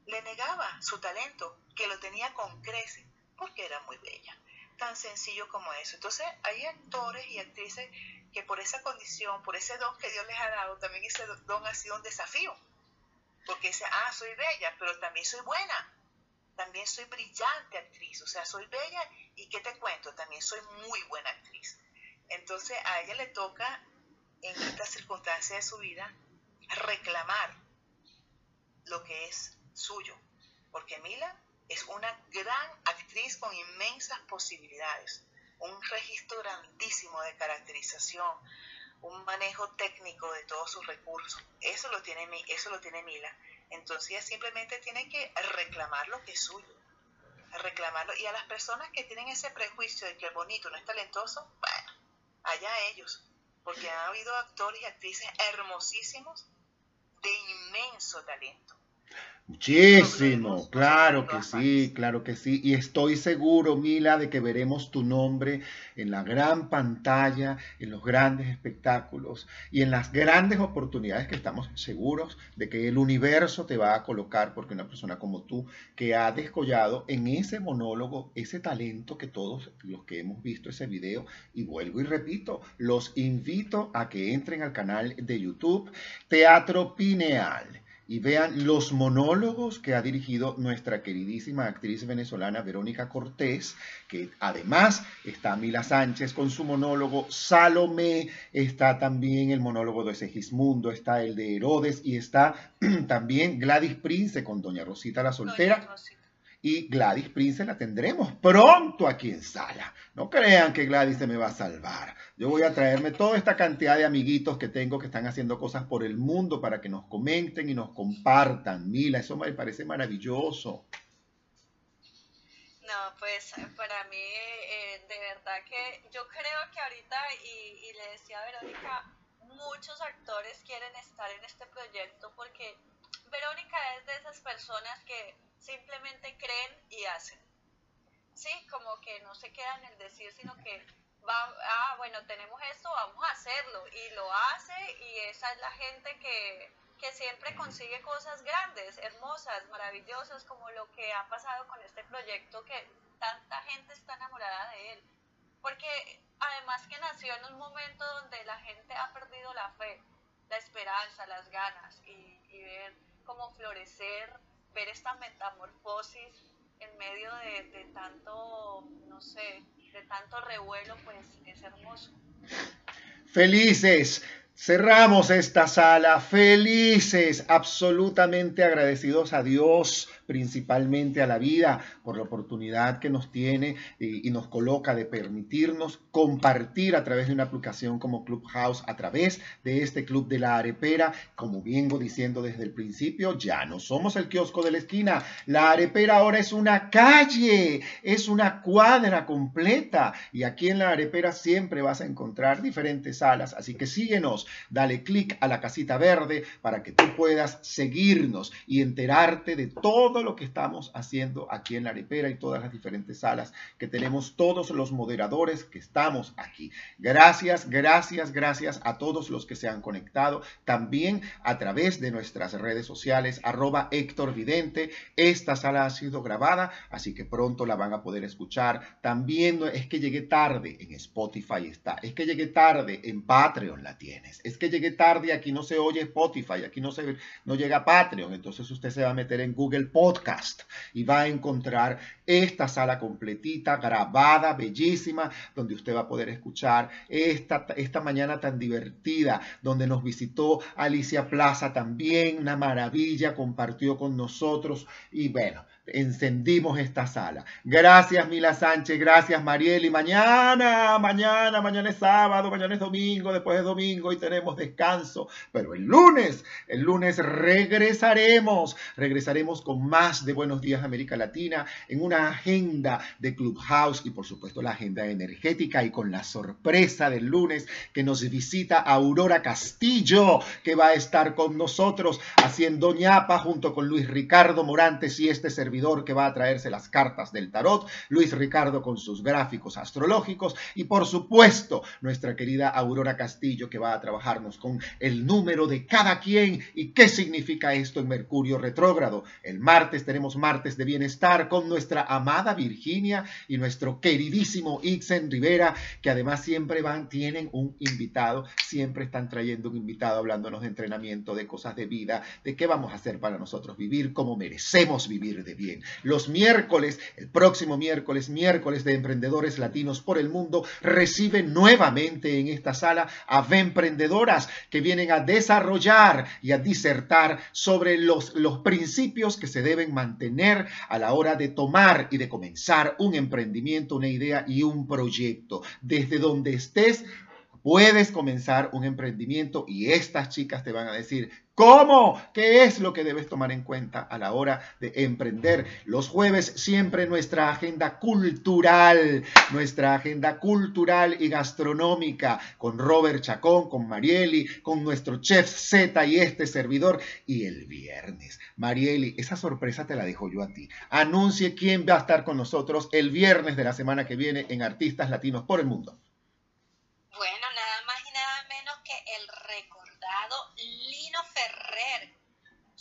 le negaba su talento, que lo tenía con creces, porque era muy bella tan sencillo como eso. Entonces hay actores y actrices que por esa condición, por ese don que Dios les ha dado, también ese don ha sido un desafío. Porque dice, ah, soy bella, pero también soy buena. También soy brillante actriz. O sea, soy bella y ¿qué te cuento? También soy muy buena actriz. Entonces a ella le toca, en estas circunstancias de su vida, reclamar lo que es suyo. Porque Mila es una gran actriz con inmensas posibilidades, un registro grandísimo de caracterización, un manejo técnico de todos sus recursos. Eso lo tiene, eso lo tiene Mila. Entonces ella simplemente tiene que reclamar lo que es suyo, reclamarlo. Y a las personas que tienen ese prejuicio de que el bonito no es talentoso, bueno, allá ellos, porque han habido actores y actrices hermosísimos de inmenso talento. Muchísimo, claro que sí, claro que sí. Y estoy seguro, Mila, de que veremos tu nombre en la gran pantalla, en los grandes espectáculos y en las grandes oportunidades que estamos seguros de que el universo te va a colocar, porque una persona como tú, que ha descollado en ese monólogo ese talento que todos los que hemos visto ese video, y vuelvo y repito, los invito a que entren al canal de YouTube Teatro Pineal y vean los monólogos que ha dirigido nuestra queridísima actriz venezolana Verónica Cortés, que además está Mila Sánchez con su monólogo Salomé, está también el monólogo de Segismundo, está el de Herodes y está <clears throat> también Gladys Prince con Doña Rosita la Soltera y Gladys Prince la tendremos pronto aquí en sala. No crean que Gladys se me va a salvar. Yo voy a traerme toda esta cantidad de amiguitos que tengo que están haciendo cosas por el mundo para que nos comenten y nos compartan. Mila, eso me parece maravilloso. No, pues para mí, eh, de verdad que yo creo que ahorita, y, y le decía a Verónica, muchos actores quieren estar en este proyecto porque Verónica es de esas personas que simplemente creen y hacen. Sí, como que no se quedan en el decir, sino que va, ah, bueno, tenemos esto, vamos a hacerlo. Y lo hace y esa es la gente que, que siempre consigue cosas grandes, hermosas, maravillosas, como lo que ha pasado con este proyecto que tanta gente está enamorada de él. Porque además que nació en un momento donde la gente ha perdido la fe, la esperanza, las ganas y, y ver cómo florecer, ver esta metamorfosis en medio de, de tanto, no sé, de tanto revuelo, pues es hermoso. Felices Cerramos esta sala felices, absolutamente agradecidos a Dios, principalmente a la vida, por la oportunidad que nos tiene y, nos coloca de permitirnos compartir a través de una aplicación como Clubhouse, a través de este club de la arepera. Como vengo diciendo desde el principio, ya no somos el kiosco de la esquina. La arepera ahora es una calle, es una cuadra completa. Y aquí en la arepera siempre vas a encontrar diferentes salas. Así que síguenos dale clic a la casita verde para que tú puedas seguirnos y enterarte de todo lo que estamos haciendo aquí en la arepera y todas las diferentes salas que tenemos todos los moderadores que estamos aquí. Gracias, gracias, gracias a todos los que se han conectado también a través de nuestras redes sociales arroba Héctor Vidente. Esta sala ha sido grabada, así que pronto la van a poder escuchar. También es que llegué tarde en Spotify está, es que llegué tarde en Patreon la tienes, es que llegué tarde, aquí no se oye Spotify, aquí no, se, no llega Patreon, entonces usted se va a meter en Google Podcast y va a encontrar esta sala completita, grabada, bellísima, donde usted va a poder escuchar esta, esta mañana tan divertida, donde nos visitó Alicia Plaza también, una maravilla, compartió con nosotros y bueno, encendimos esta sala. Gracias Mila Sánchez, gracias Marieli. Mañana, mañana, mañana es sábado, mañana es domingo, después es domingo y tenemos descanso. Pero el lunes, el lunes regresaremos, regresaremos con más de Buenos Días América Latina en una agenda de Clubhouse y por supuesto la agenda energética y con la sorpresa del lunes que nos visita Aurora Castillo, que va a estar con nosotros haciendo ñapa junto con Luis Ricardo Morantes y este servidor que va a traerse las cartas del tarot, Luis Ricardo con sus gráficos astrológicos y por supuesto nuestra querida Aurora Castillo que va a trabajarnos con el número de cada quien y qué significa esto en Mercurio retrógrado. El martes tenemos martes de bienestar con nuestra amada Virginia y nuestro queridísimo Ixen Rivera que además siempre van, tienen un invitado, siempre están trayendo un invitado hablándonos de entrenamiento, de cosas de vida, de qué vamos a hacer para nosotros vivir, cómo merecemos vivir de vida los miércoles, el próximo miércoles, miércoles de emprendedores latinos por el mundo, reciben nuevamente en esta sala a emprendedoras que vienen a desarrollar y a disertar sobre los, los principios que se deben mantener a la hora de tomar y de comenzar un emprendimiento, una idea y un proyecto. Desde donde estés, puedes comenzar un emprendimiento y estas chicas te van a decir ¿Cómo? ¿Qué es lo que debes tomar en cuenta a la hora de emprender? Los jueves siempre nuestra agenda cultural, nuestra agenda cultural y gastronómica con Robert Chacón, con Marieli, con nuestro chef Z y este servidor. Y el viernes, Marieli, esa sorpresa te la dejo yo a ti. Anuncie quién va a estar con nosotros el viernes de la semana que viene en Artistas Latinos por el Mundo. Bueno, nada más y nada menos que el recordado Lino Ferrer,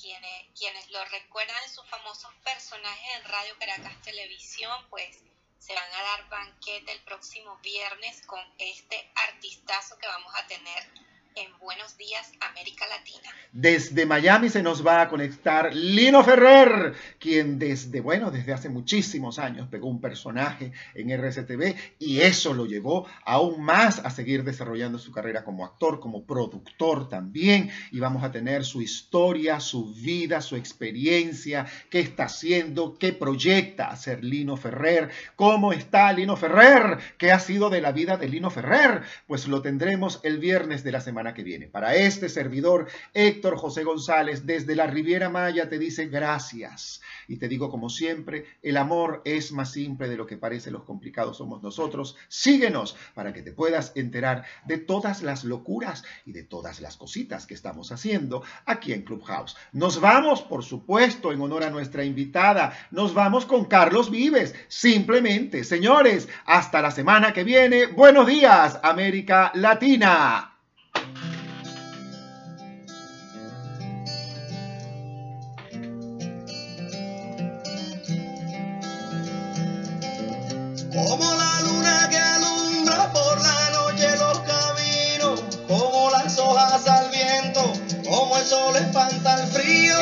quienes, quienes lo recuerdan sus famosos personajes en Radio Caracas Televisión, pues se van a dar banquete el próximo viernes con este artistazo que vamos a tener en Buenos Días América Latina. Desde Miami se nos va a conectar Lino Ferrer, quien desde, bueno, desde hace muchísimos años pegó un personaje en RCTV y eso lo llevó aún más a seguir desarrollando su carrera como actor, como productor también. Y vamos a tener su historia, su vida, su experiencia, qué está haciendo, qué proyecta hacer Lino Ferrer, cómo está Lino Ferrer, qué ha sido de la vida de Lino Ferrer. Pues lo tendremos el viernes de la semana que viene. Para este servidor, Héctor José González, desde la Riviera Maya, te dice gracias. Y te digo como siempre, el amor es más simple de lo que parece, los complicados somos nosotros. Síguenos para que te puedas enterar de todas las locuras y de todas las cositas que estamos haciendo aquí en Clubhouse. Nos vamos, por supuesto, en honor a nuestra invitada, nos vamos con Carlos Vives. Simplemente, señores, hasta la semana que viene. Buenos días, América Latina. sol espanta el frío,